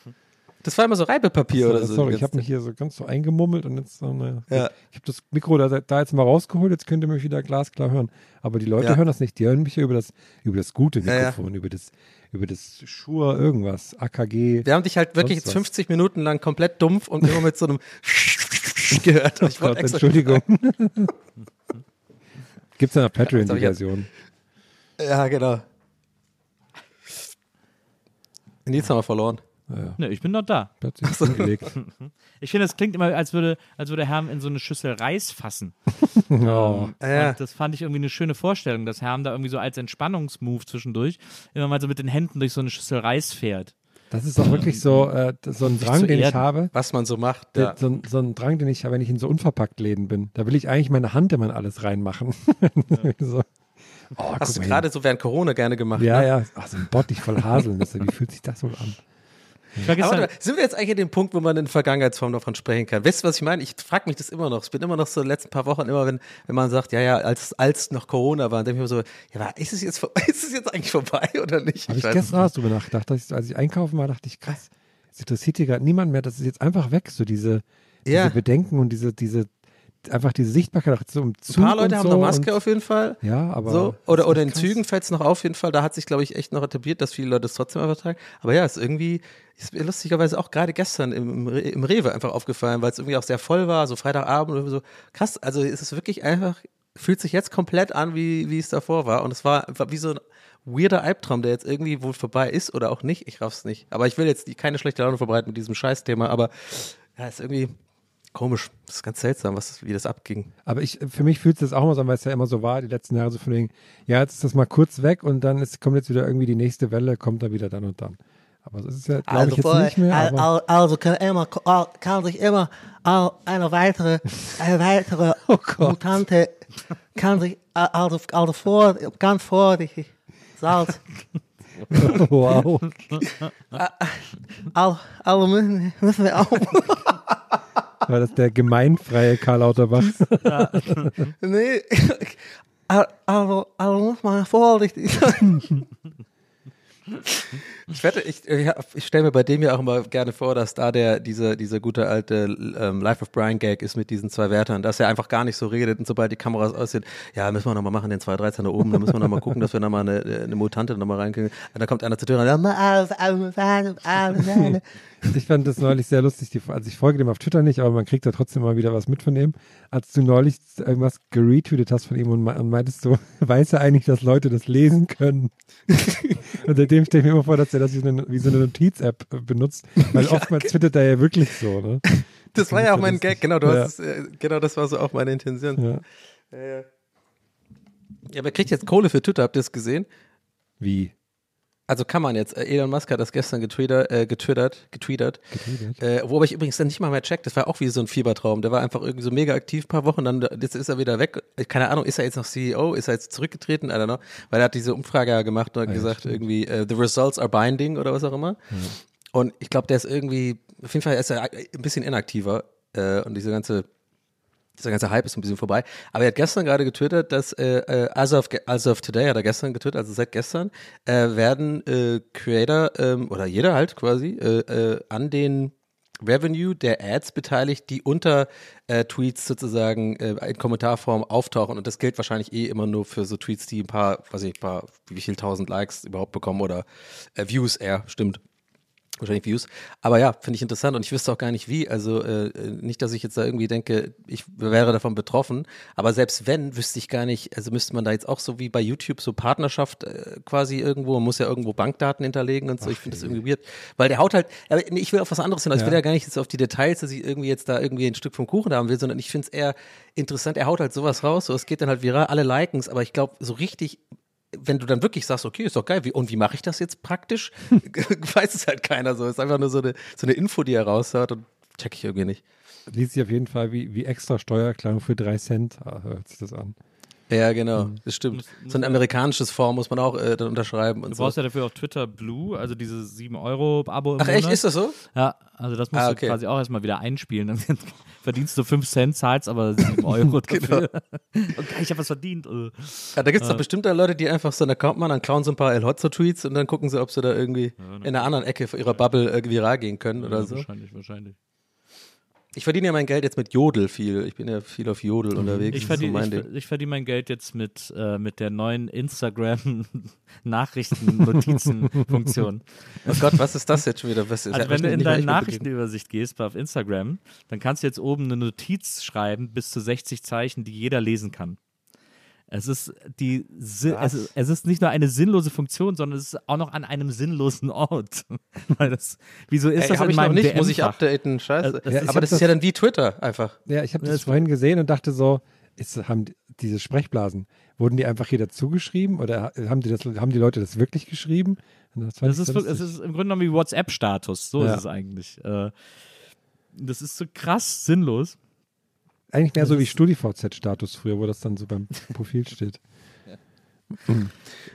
Das war immer so Reibepapier oder so. Sorry, ich habe mich hier so ganz so eingemummelt und jetzt so eine, Ja. ich habe das Mikro da, da jetzt mal rausgeholt, jetzt könnt ihr mich wieder glasklar hören. Aber die Leute Ja. hören das nicht, die hören mich ja über das, über das gute Ja, ja. Mikrofon, über das, über das Shure irgendwas, AKG. Wir haben dich halt wirklich jetzt was. 50 Minuten lang komplett dumpf und immer mit so einem gehört. Und ich Gott, wollte extra Entschuldigung. Gibt es ja eine Patreon die Version? Ja, genau. Nils haben wir verloren. Ne, ich bin noch da. Ich finde, es klingt immer, als würde, als würde Herm in so eine Schüssel Reis fassen. oh. Ja. Und das fand ich irgendwie eine schöne Vorstellung, dass Herm da irgendwie so als Entspannungsmove zwischendurch immer mal so mit den Händen durch so eine Schüssel Reis fährt. Das ist auch wirklich so, äh, so ein Drang, den ich habe. Was man so macht. Ja. So, ein- so ein Drang, den ich habe, wenn ich in so unverpackt Läden bin. Da will ich eigentlich meine Hand immer in alles reinmachen. so. oh, Hast du gerade so während Corona gerne gemacht. Ja, ne? ja. Ach, so ein Bottich voll Haselnüsse. Wie fühlt sich das wohl an? Ich Aber mal, sind wir jetzt eigentlich an dem Punkt, wo man in Vergangenheitsform davon sprechen kann? Weißt du, was ich meine? Ich frage mich das immer noch. Es bin immer noch so in den letzten paar Wochen, immer wenn, wenn man sagt, ja, ja, als, als noch Corona war, dann denke ich mir so, ja, ist es jetzt, ist es jetzt eigentlich vorbei oder nicht? Habe ich weiß gestern es auch drüber nachgedacht. Ich, als ich einkaufen war, dachte ich, krass, es interessiert hier gerade niemand mehr. Das ist jetzt einfach weg. So diese, diese Ja. Bedenken und diese, diese, einfach diese Sichtbarkeit auch so im Ein Zug paar Leute haben so eine Maske auf jeden Fall. Ja, aber. so. Oder, oder in krass. Zügen fällt es noch auf jeden Fall. Da hat sich, glaube ich, echt noch etabliert, dass viele Leute es trotzdem einfach tragen. Aber ja, ist irgendwie, ist mir lustigerweise auch gerade gestern im, im, Re- im Rewe einfach aufgefallen, weil es irgendwie auch sehr voll war, so Freitagabend und so. Krass, also es ist wirklich einfach, fühlt sich jetzt komplett an, wie, wie es davor war. Und es war einfach wie so ein weirder Albtraum, der jetzt irgendwie wohl vorbei ist oder auch nicht. Ich raff's nicht. Aber ich will jetzt keine schlechte Laune verbreiten mit diesem Scheißthema, aber ja, ist irgendwie komisch. Das ist ganz seltsam, was, wie das abging. Aber ich, für mich fühlt sich das auch immer so an, weil es ja immer so war, die letzten Jahre so von wegen, ja, jetzt ist das mal kurz weg und dann ist, kommt jetzt wieder irgendwie die nächste Welle, kommt dann wieder dann und dann. Aber das ist ja, glaube ich, jetzt nicht mehr. al- Aber, al- also kann immer kann sich immer eine weitere eine weitere Oh. Mutante kann sich also also vor ganz vorsichtig Salz wow. alle müssen, müssen wir auch War das der gemeinfreie Karl Lauterbach? nee al- also also muss man vorsichtig sein Ich wette, ich, ich, ich stelle mir bei dem ja auch immer gerne vor, dass da der, diese, diese gute alte ähm, Life of Brian Gag ist mit diesen zwei Wärtern, dass er einfach gar nicht so redet und sobald die Kameras aussehen, ja, müssen wir nochmal machen, den 213 da oben, da müssen wir nochmal gucken, dass wir nochmal eine, eine Mutante nochmal reinkriegen. Und dann kommt einer zur Tür und ja, Ich fand das neulich sehr lustig. Die, also ich folge dem auf Twitter nicht, aber man kriegt da trotzdem mal wieder was mit von ihm. Als du neulich irgendwas geretweetet hast von ihm und, und meintest du, weiß er eigentlich, dass Leute das lesen können? und seitdem stelle ich mir immer vor, dass er das wie, eine, wie so eine Notiz-App äh, benutzt, weil oftmals twittert er ja wirklich so, ne? das war ja auch mein lustig. Gag, genau, du Ja. hast es, äh, genau das war so auch meine Intention. Ja. Ja, aber er kriegt jetzt Kohle für Twitter, habt ihr es gesehen? Wie? Also kann man jetzt. Äh, Elon Musk hat das gestern getwittert, äh, getwittert. Getweetet? Äh, wo ich übrigens dann nicht mal mehr check. Das war auch wie so ein Fiebertraum. Der war einfach irgendwie so mega aktiv ein paar Wochen, dann jetzt ist er wieder weg. Äh, Keine Ahnung, ist er jetzt noch CEO? Ist er jetzt zurückgetreten? I don't know. Weil er hat diese Umfrage ja gemacht und hat Ah ja, gesagt, stimmt. irgendwie, äh, the results are binding oder was auch immer. Und ich glaube, der ist irgendwie, auf jeden Fall ist er ein bisschen inaktiver. Äh, und diese ganze dieser ganze Hype ist ein bisschen vorbei. Aber er hat gestern gerade getwittert, dass äh, äh, as, of, as of today, hat er gestern getwittert, also seit gestern, äh, werden äh, Creator ähm, oder jeder halt quasi äh, äh, an den Revenue der Ads beteiligt, die unter äh, Tweets sozusagen äh, in Kommentarform auftauchen. Und das gilt wahrscheinlich eh immer nur für so Tweets, die ein paar, weiß ich, ein paar, wie viel tausend Likes überhaupt bekommen oder äh, Views eher, stimmt. Wahrscheinlich Views. Aber ja, finde ich interessant und ich wüsste auch gar nicht wie. Also äh, nicht, dass ich jetzt da irgendwie denke, ich wäre davon betroffen. Aber selbst wenn, wüsste ich gar nicht, also müsste man da jetzt auch so wie bei YouTube so Partnerschaft äh, quasi irgendwo, man muss ja irgendwo Bankdaten hinterlegen und so. ich finde das irgendwie weird. Weil der haut halt, ich will auf was anderes hinaus. Ich will ja gar nicht jetzt auf die Details, dass ich irgendwie jetzt da irgendwie ein Stück vom Kuchen haben will, sondern ich finde es eher interessant, er haut halt sowas raus, so es geht dann halt viral, alle liken es, aber ich glaube, so richtig wenn du dann wirklich sagst, okay, ist doch geil, wie, und wie mache ich das jetzt praktisch? Weiß es halt keiner so. Ist einfach nur so eine, so eine Info, die er raushaut und check ich irgendwie nicht. Liest sich auf jeden Fall wie, wie extra Steuererklärung für drei Cent, ah, hört sich das an. Ja, genau, das stimmt. so ein amerikanisches Form muss man auch äh, dann unterschreiben und Du so. brauchst ja dafür auch Twitter Blue, also diese 7 Euro Abo im Ach echt, ist das so? Ja, also das musst Ah, du okay. quasi auch erstmal wieder einspielen. Dann verdienst du 5 Cent, zahlst aber 7 Euro dafür. Okay, ich habe was verdient. äh. Ja, da gibt es doch bestimmt da Leute, die einfach so einen Account machen, dann klauen so ein paar El Hotzo-Tweets und dann gucken sie, ob sie da irgendwie in einer anderen Ecke ihrer Bubble äh, viral gehen können oder Ja, so. Wahrscheinlich, wahrscheinlich. Ich verdiene ja mein Geld jetzt mit Jodel viel. Ich bin ja viel auf Jodel unterwegs. Ich so verdiene mein ich, ich verdiene mein Geld jetzt mit, äh, mit der neuen Instagram-Nachrichten-Notizen-Funktion. Oh Gott, was ist das jetzt schon wieder? Was, Also wenn du in deine. Nachrichtenübersicht gehst auf Instagram, dann kannst du jetzt oben eine Notiz schreiben bis zu 60 Zeichen, die jeder lesen kann. Es ist die Si- es, ist- es ist nicht nur eine sinnlose Funktion, sondern es ist auch noch an einem sinnlosen Ort. Weil das, wieso ist Ey, das hab in ich noch meinem nicht, muss ich updaten, scheiße. Das ist- Aber hab das ist ja das- dann wie Twitter einfach. Ja, ich habe das Das- vorhin gesehen und dachte so, ist, haben die- diese Sprechblasen, wurden die einfach hier dazu geschrieben oder haben die, das, haben die Leute das wirklich geschrieben? Das, Das ist, es ist im Grunde genommen wie WhatsApp-Status. So Ja. ist es eigentlich. Äh, Das ist so krass sinnlos. Eigentlich mehr so das wie StudiVZ-Status früher, wo das dann so beim Profil steht.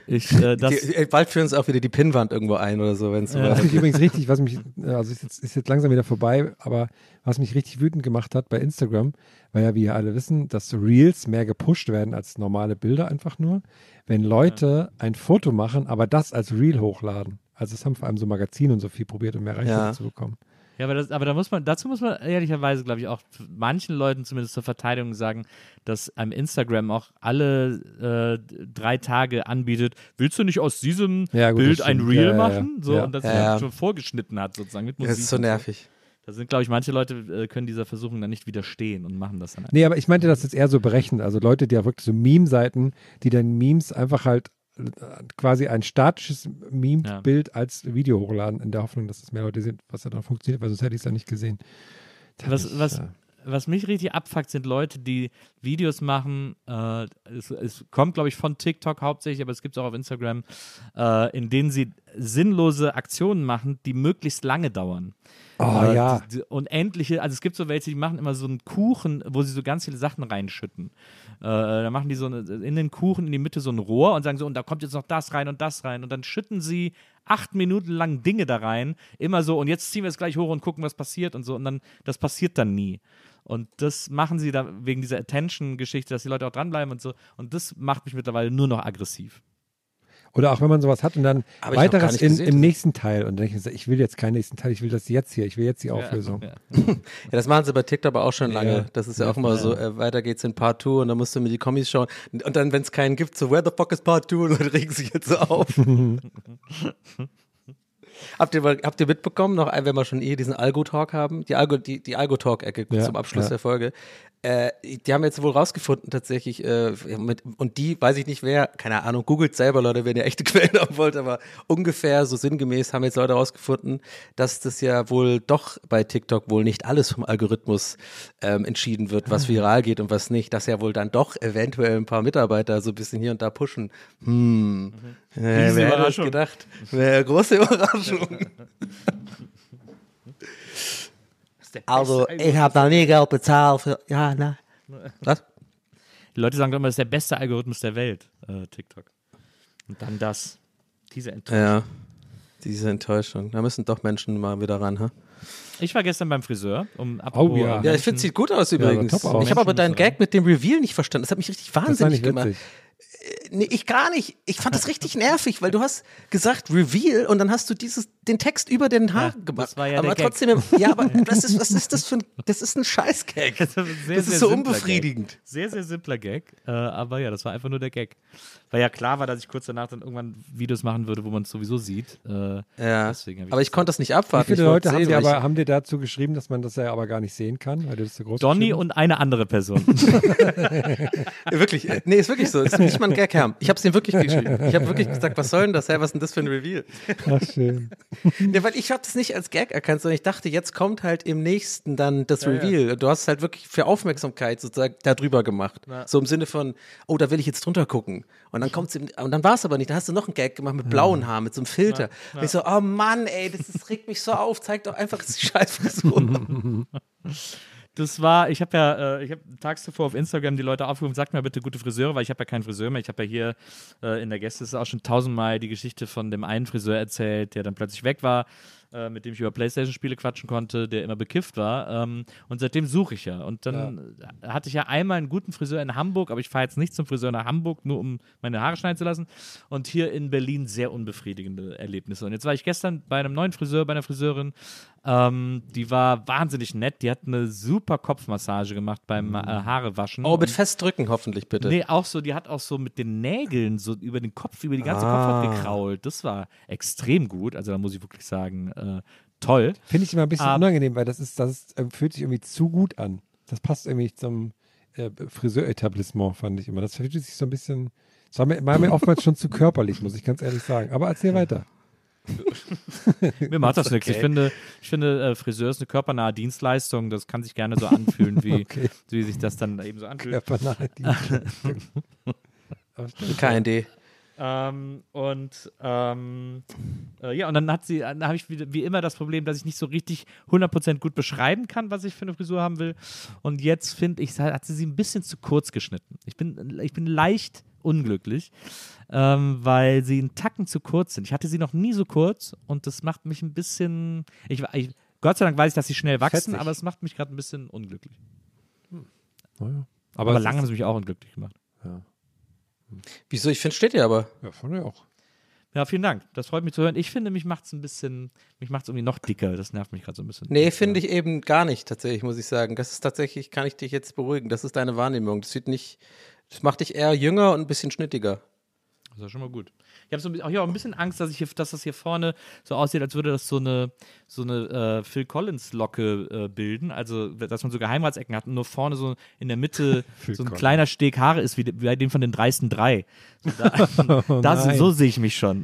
Ich, äh, das, Die, äh, bald führen sie auch wieder die Pinnwand irgendwo ein oder so, wenn es so Ja. Was mich übrigens richtig, was mich, also ist jetzt, ist jetzt langsam wieder vorbei, aber was mich richtig wütend gemacht hat bei Instagram, weil ja, wie ihr alle wissen, dass Reels mehr gepusht werden als normale Bilder einfach nur, wenn Leute ein Foto machen, aber das als Reel hochladen. Also es haben vor allem so Magazine und so viel probiert, um mehr Reichweite Ja. zu bekommen. Ja, aber, das, aber da muss man, dazu muss man ehrlicherweise, glaube ich, auch manchen Leuten zumindest zur Verteidigung sagen, dass einem Instagram auch alle äh, drei Tage anbietet, willst du nicht aus diesem Ja, gut, Bild ein. Reel Ja, ja, ja. machen? So, Ja. und das Ja, schon vorgeschnitten hat, sozusagen mit Musik. Das ist so nervig. Da sind, glaube ich, manche Leute äh, können dieser Versuchung dann nicht widerstehen und machen das dann einfach. Nee, aber ich meinte das jetzt eher so berechnet. Also Leute, die ja wirklich so Meme-Seiten, die dann Memes einfach halt quasi ein statisches Meme-Bild als Video hochladen, in der Hoffnung, dass es mehr Leute sehen, was ja dann funktioniert, weil sonst hätte ich es ja nicht gesehen. Da Was, ich, was, äh, was mich richtig abfuckt, sind Leute, die Videos machen. Äh, es, es kommt, glaube ich, von TikTok hauptsächlich, aber es gibt es auch auf Instagram, äh, in denen sie sinnlose Aktionen machen, die möglichst lange dauern. Oh Äh, ja. die- die Unendliche, also es gibt so welche, die machen immer so einen Kuchen, wo sie so ganz viele Sachen reinschütten. Äh, da machen die so eine, in den Kuchen in die Mitte so ein Rohr und sagen so, und da kommt jetzt noch das rein und das rein. Und dann schütten sie acht Minuten lang Dinge da rein, immer so, und jetzt ziehen wir es gleich hoch und gucken, was passiert und so. Und dann, das passiert dann nie. Und das machen sie da wegen dieser Attention-Geschichte, dass die Leute auch dranbleiben und so. Und das macht mich mittlerweile nur noch aggressiv. Oder auch wenn man sowas hat und dann Aber weiteres in, im nächsten Teil und dann denke ich, ich will jetzt keinen nächsten Teil, ich will das jetzt hier, ich will jetzt die Auflösung. Ja. Ja, das machen sie bei TikTok aber auch schon lange. Ja. Das ist ja auch immer so, äh, weiter geht's in Part 2 und dann musst du mir die Kommis schauen. Und dann, wenn es keinen gibt, so, where the fuck is Part 2? Und Leute regen sich jetzt so auf. habt, ihr, habt ihr mitbekommen, noch ein, wenn wir schon eh diesen Algo-Talk haben, die Algo, die, die Algo-Talk-Ecke Ja, zum Abschluss ja. der Folge, äh, die haben jetzt wohl rausgefunden tatsächlich, äh, mit, und die, weiß ich nicht wer, keine Ahnung, googelt selber, Leute, wenn ihr echte Quellen haben wollt, aber ungefähr so sinngemäß haben jetzt Leute rausgefunden, dass das ja wohl doch bei TikTok wohl nicht alles vom Algorithmus ähm, entschieden wird, was viral geht und was nicht, dass ja wohl dann doch eventuell ein paar Mitarbeiter so ein bisschen hier und da pushen. Hm, äh, wer hätte das gedacht? Wäre eine große Überraschung. Also, ich habe da nie Geld bezahlt für. Ja, ne. Was? Die Leute sagen doch immer, das ist der beste Algorithmus der Welt, äh, TikTok. Und dann das. Diese Enttäuschung. Ja, diese Enttäuschung. Da müssen doch Menschen mal wieder ran, ha? Ich war gestern beim Friseur, um apropos, ja. äh, Ja, ich finde, es sieht gut aus übrigens. aus. Ich habe aber deinen Gag mit dem Reveal nicht verstanden. Das hat mich richtig wahnsinnig gemacht. witzig. Nee, ich gar nicht. Ich fand das richtig nervig, weil du hast gesagt Reveal und dann hast du dieses, den Text über den Haar Ja, das gemacht. war ja aber der Gag. trotzdem, ja, aber was ist, was ist das für ein, das ist ein Scheißgag. Das ist, ein sehr, Das sehr ist so unbefriedigend. Gag. Sehr, sehr simpler Gag. Äh, aber ja, das war einfach nur der Gag. Weil ja klar war, dass ich kurz danach dann irgendwann Videos machen würde, wo man es sowieso sieht. Äh, Ja, ich aber das ich konnte das nicht Wie abwarten. viele Ich wollte Leute haben sehen, dir aber haben dir dazu geschrieben, dass man das ja aber gar nicht sehen kann, weil du das so groß Donny und eine andere Person. Ja, wirklich, äh, nee, ist wirklich so. Ist nicht mal ein Gag, Herr. Ich habe es dir wirklich geschrieben. Ich habe wirklich gesagt, was soll denn das? Hey, was ist denn das für ein Reveal? Ach, schön. Ja, weil ich habe das nicht als Gag erkannt, sondern ich dachte, jetzt kommt halt im nächsten dann das Reveal. Du hast halt wirklich für Aufmerksamkeit sozusagen darüber gemacht. So im Sinne von, oh, da will ich jetzt drunter gucken. Und dann kommt's im, und dann war es aber nicht. Da hast du noch einen Gag gemacht mit blauen Haaren, mit so einem Filter. Und ich so, oh Mann, ey, das, ist, regt mich so auf. Zeig doch einfach die Scheißfrisur. Das war, ich habe ja, äh, ich habe tags zuvor auf Instagram die Leute aufgerufen, sagt mir bitte gute Friseure, weil ich habe ja keinen Friseur mehr. Ich habe ja hier äh, in der Gäste auch schon tausendmal die Geschichte von dem einen Friseur erzählt, der dann plötzlich weg war, äh, mit dem ich über Playstation-Spiele quatschen konnte, der immer bekifft war. Ähm, und seitdem suche ich ja. Und dann äh, hatte ich ja einmal einen guten Friseur in Hamburg, aber ich fahre jetzt nicht zum Friseur nach Hamburg, nur um meine Haare schneiden zu lassen. Und hier in Berlin sehr unbefriedigende Erlebnisse. Und jetzt war ich gestern bei einem neuen Friseur, bei einer Friseurin, ähm, die war wahnsinnig nett. Die hat eine super Kopfmassage gemacht beim äh, Haarewaschen. oh, mit Festdrücken hoffentlich bitte. Nee, auch so, die hat auch so mit den Nägeln so über den Kopf, über die ganze Ah. Kopfhaut gekrault. Das war extrem gut. Also da muss ich wirklich sagen, äh, toll. Finde ich immer ein bisschen Ah. unangenehm, weil das ist, das ist, äh, fühlt sich irgendwie zu gut an. Das passt irgendwie zum äh, Friseuretablissement, fand ich immer. Das fühlt sich so ein bisschen, das war mir, war mir oftmals schon zu körperlich, muss ich ganz ehrlich sagen. Aber erzähl weiter. Mir macht das nichts. Ich finde, ich finde äh, Friseur ist eine körpernahe Dienstleistung. Das kann sich gerne so anfühlen, wie, Okay. wie sich das dann eben so anfühlt. Körpernahe Dienstleistung. Aber. KND. Ähm, und ähm, äh, ja, und dann hat sie, dann habe ich wie, wie immer das Problem, dass ich nicht so richtig 100% gut beschreiben kann, was ich für eine Frisur haben will. Und jetzt finde ich, hat sie sie ein bisschen zu kurz geschnitten. Ich bin, ich bin leicht unglücklich, ähm, weil sie einen Tacken zu kurz sind. Ich hatte sie noch nie so kurz und das macht mich ein bisschen. Ich, ich, Gott sei Dank weiß ich, dass sie schnell wachsen, Fetzig. aber es macht mich gerade ein bisschen unglücklich. Naja. Aber, es lange haben sie mich auch unglücklich gemacht. Wieso? Ich finde, steht dir aber. Ja, fand ich auch. Ja, vielen Dank. Das freut mich zu hören. Ich finde, mich macht es ein bisschen, mich macht es irgendwie noch dicker. Das nervt mich gerade so ein bisschen. Nee, finde ich eben gar nicht, tatsächlich, muss ich sagen. Das ist tatsächlich, kann ich dich jetzt beruhigen. Das ist deine Wahrnehmung. Das sieht nicht, das macht dich eher jünger und ein bisschen schnittiger. Das ist ja schon mal gut. Ich habe so ein bisschen, auch hier auch ein bisschen Angst, dass, ich hier, dass das hier vorne so aussieht, als würde das so eine, so eine äh, Phil Collins-Locke äh, bilden. Also, dass man so Geheimratsecken hat und nur vorne so in der Mitte Phil so ein Collins. kleiner Steg Haare ist, wie, wie bei dem von den dreisten drei. So, da, Oh da, nein. so sehe ich mich schon,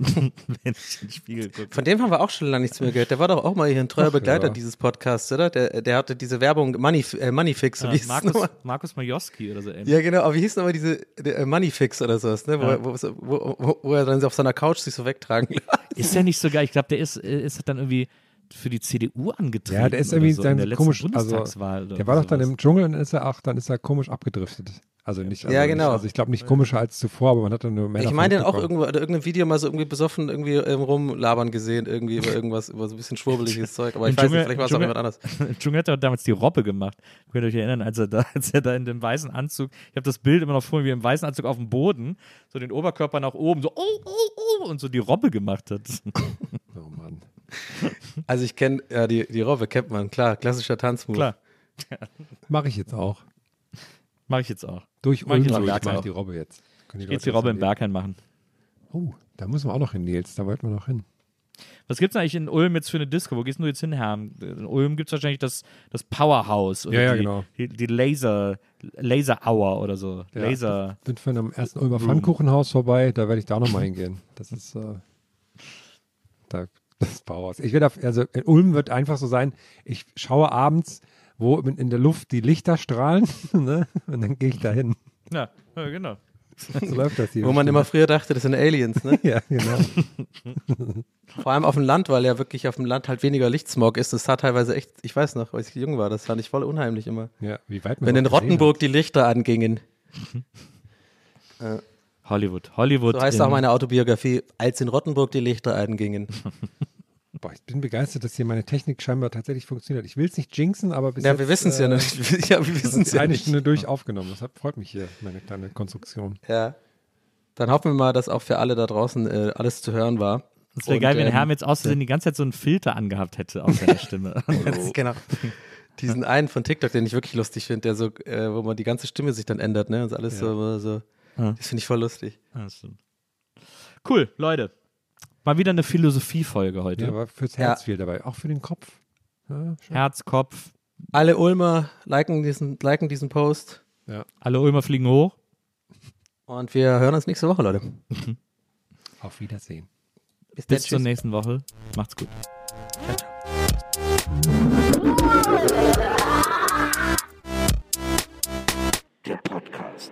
wenn ich in den Spiegel gucke. Von dem haben wir auch schon lange nichts mehr gehört. Der war doch auch mal hier ein treuer Ach, Begleiter ja. dieses Podcasts, oder? Der, der hatte diese Werbung Money, äh, Moneyfix. Ja, wie hieß es Markus? Markus Majowski oder so ähnlich. Ja, genau. Aber wie hieß nochmal diese der, äh, Moneyfix oder sowas, ne? Wo, Ja. wo, wo, wo, wo er dann auf seiner Couch sich so wegtragen lässt. Ist der nicht so geil? Ich glaube, der ist, äh, ist dann irgendwie für die CDU angetreten. Ja, der ist irgendwie so, sein der komisch, also Bundestagswahl oder der war doch dann im Dschungel und dann ist er auch, dann ist er komisch abgedriftet. Also nicht, also Ja, nicht, genau. also ich glaube nicht komischer als zuvor, aber man hat dann nur mehr Ich meine den auch irgendwo, oder irgendein Video mal so irgendwie besoffen irgendwie ähm, rumlabern gesehen, irgendwie über irgendwas, über so ein bisschen schwurbeliges Zeug. Aber ich weiß nicht, vielleicht war es auch jemand anders. Im Dschungel hat er damals die Robbe gemacht. Könnt ihr euch erinnern, als er da, als er da in dem weißen Anzug, ich habe das Bild immer noch vor mir, wie im weißen Anzug auf dem Boden, so den Oberkörper nach oben, so oh, oh, oh, und so die Robbe gemacht hat. Oh Mann. Also ich kenne, ja, die, die Robbe kennt man, klar, klassischer Tanzmove. Klar, Mache ich jetzt auch. mache ich jetzt auch. Durch Mach ich Ulm jetzt durch, ich mach die Robbe jetzt. Können Jetzt Leute die Robbe im. Berghain machen. Oh, da müssen wir auch noch hin, Nils. Da wollten wir noch hin. Was gibt's eigentlich in Ulm jetzt für eine Disco? Wo gehst du jetzt hin, Herr? In Ulm gibt's wahrscheinlich das, das Powerhouse oder Ja, ja, die, genau. die, die Laser, Laser Hour oder so. Ja. Laser. Bin von einem ersten Ulmer. Pfannkuchenhaus vorbei, da werde ich da auch nochmal hingehen. Das ist äh, da, das Bauhaus. Ich werde auf, also in Ulm wird einfach so sein, ich schaue abends, wo in, der Luft die Lichter strahlen, ne? Und dann gehe ich da hin. Ja, ja, genau. So läuft das hier. Wo man immer früher dachte, das sind Aliens, ne? Ja, genau. Vor allem auf dem Land, weil ja wirklich auf dem Land halt weniger Lichtsmog ist. Das sah teilweise echt, ich weiß noch, als ich jung war, das fand ich voll unheimlich immer. Ja, wie weit man Wenn in Rottenburg die Lichter angingen. Hollywood. Hollywood. So heißt auch meine Autobiografie, als in Rottenburg die Lichter angingen. Boah, ich bin begeistert, dass hier meine Technik scheinbar tatsächlich funktioniert. Ich will es nicht jinxen, aber bis Ja, jetzt, wir wissen es ja äh, nicht. Ja, wir wissen es ja eine nicht. Stunde durch aufgenommen. Das hat, freut mich hier, meine kleine Konstruktion. Ja. Dann hoffen wir mal, dass auch für alle da draußen äh, alles zu hören war. Es wäre geil, wenn ähm, Herm jetzt aus Versehen die ganze Zeit so einen Filter angehabt hätte auf seiner Stimme. Jetzt, genau. Diesen einen von TikTok, den ich wirklich lustig finde, der so, äh, wo man die ganze Stimme sich dann ändert, ne? Und alles so, so. Ja. Das finde ich voll lustig. Ja, cool, Leute. Mal wieder eine Philosophie-Folge heute. Ja, aber fürs Ja. Herz viel dabei, auch für den Kopf. Ja. Herz, Kopf, Alle Ulmer liken diesen, liken diesen Post. alle Ulmer fliegen hoch. Und wir hören uns nächste Woche, Leute. Auf Wiedersehen. Bis dann, zur nächsten Woche. Macht's gut. Der Podcast.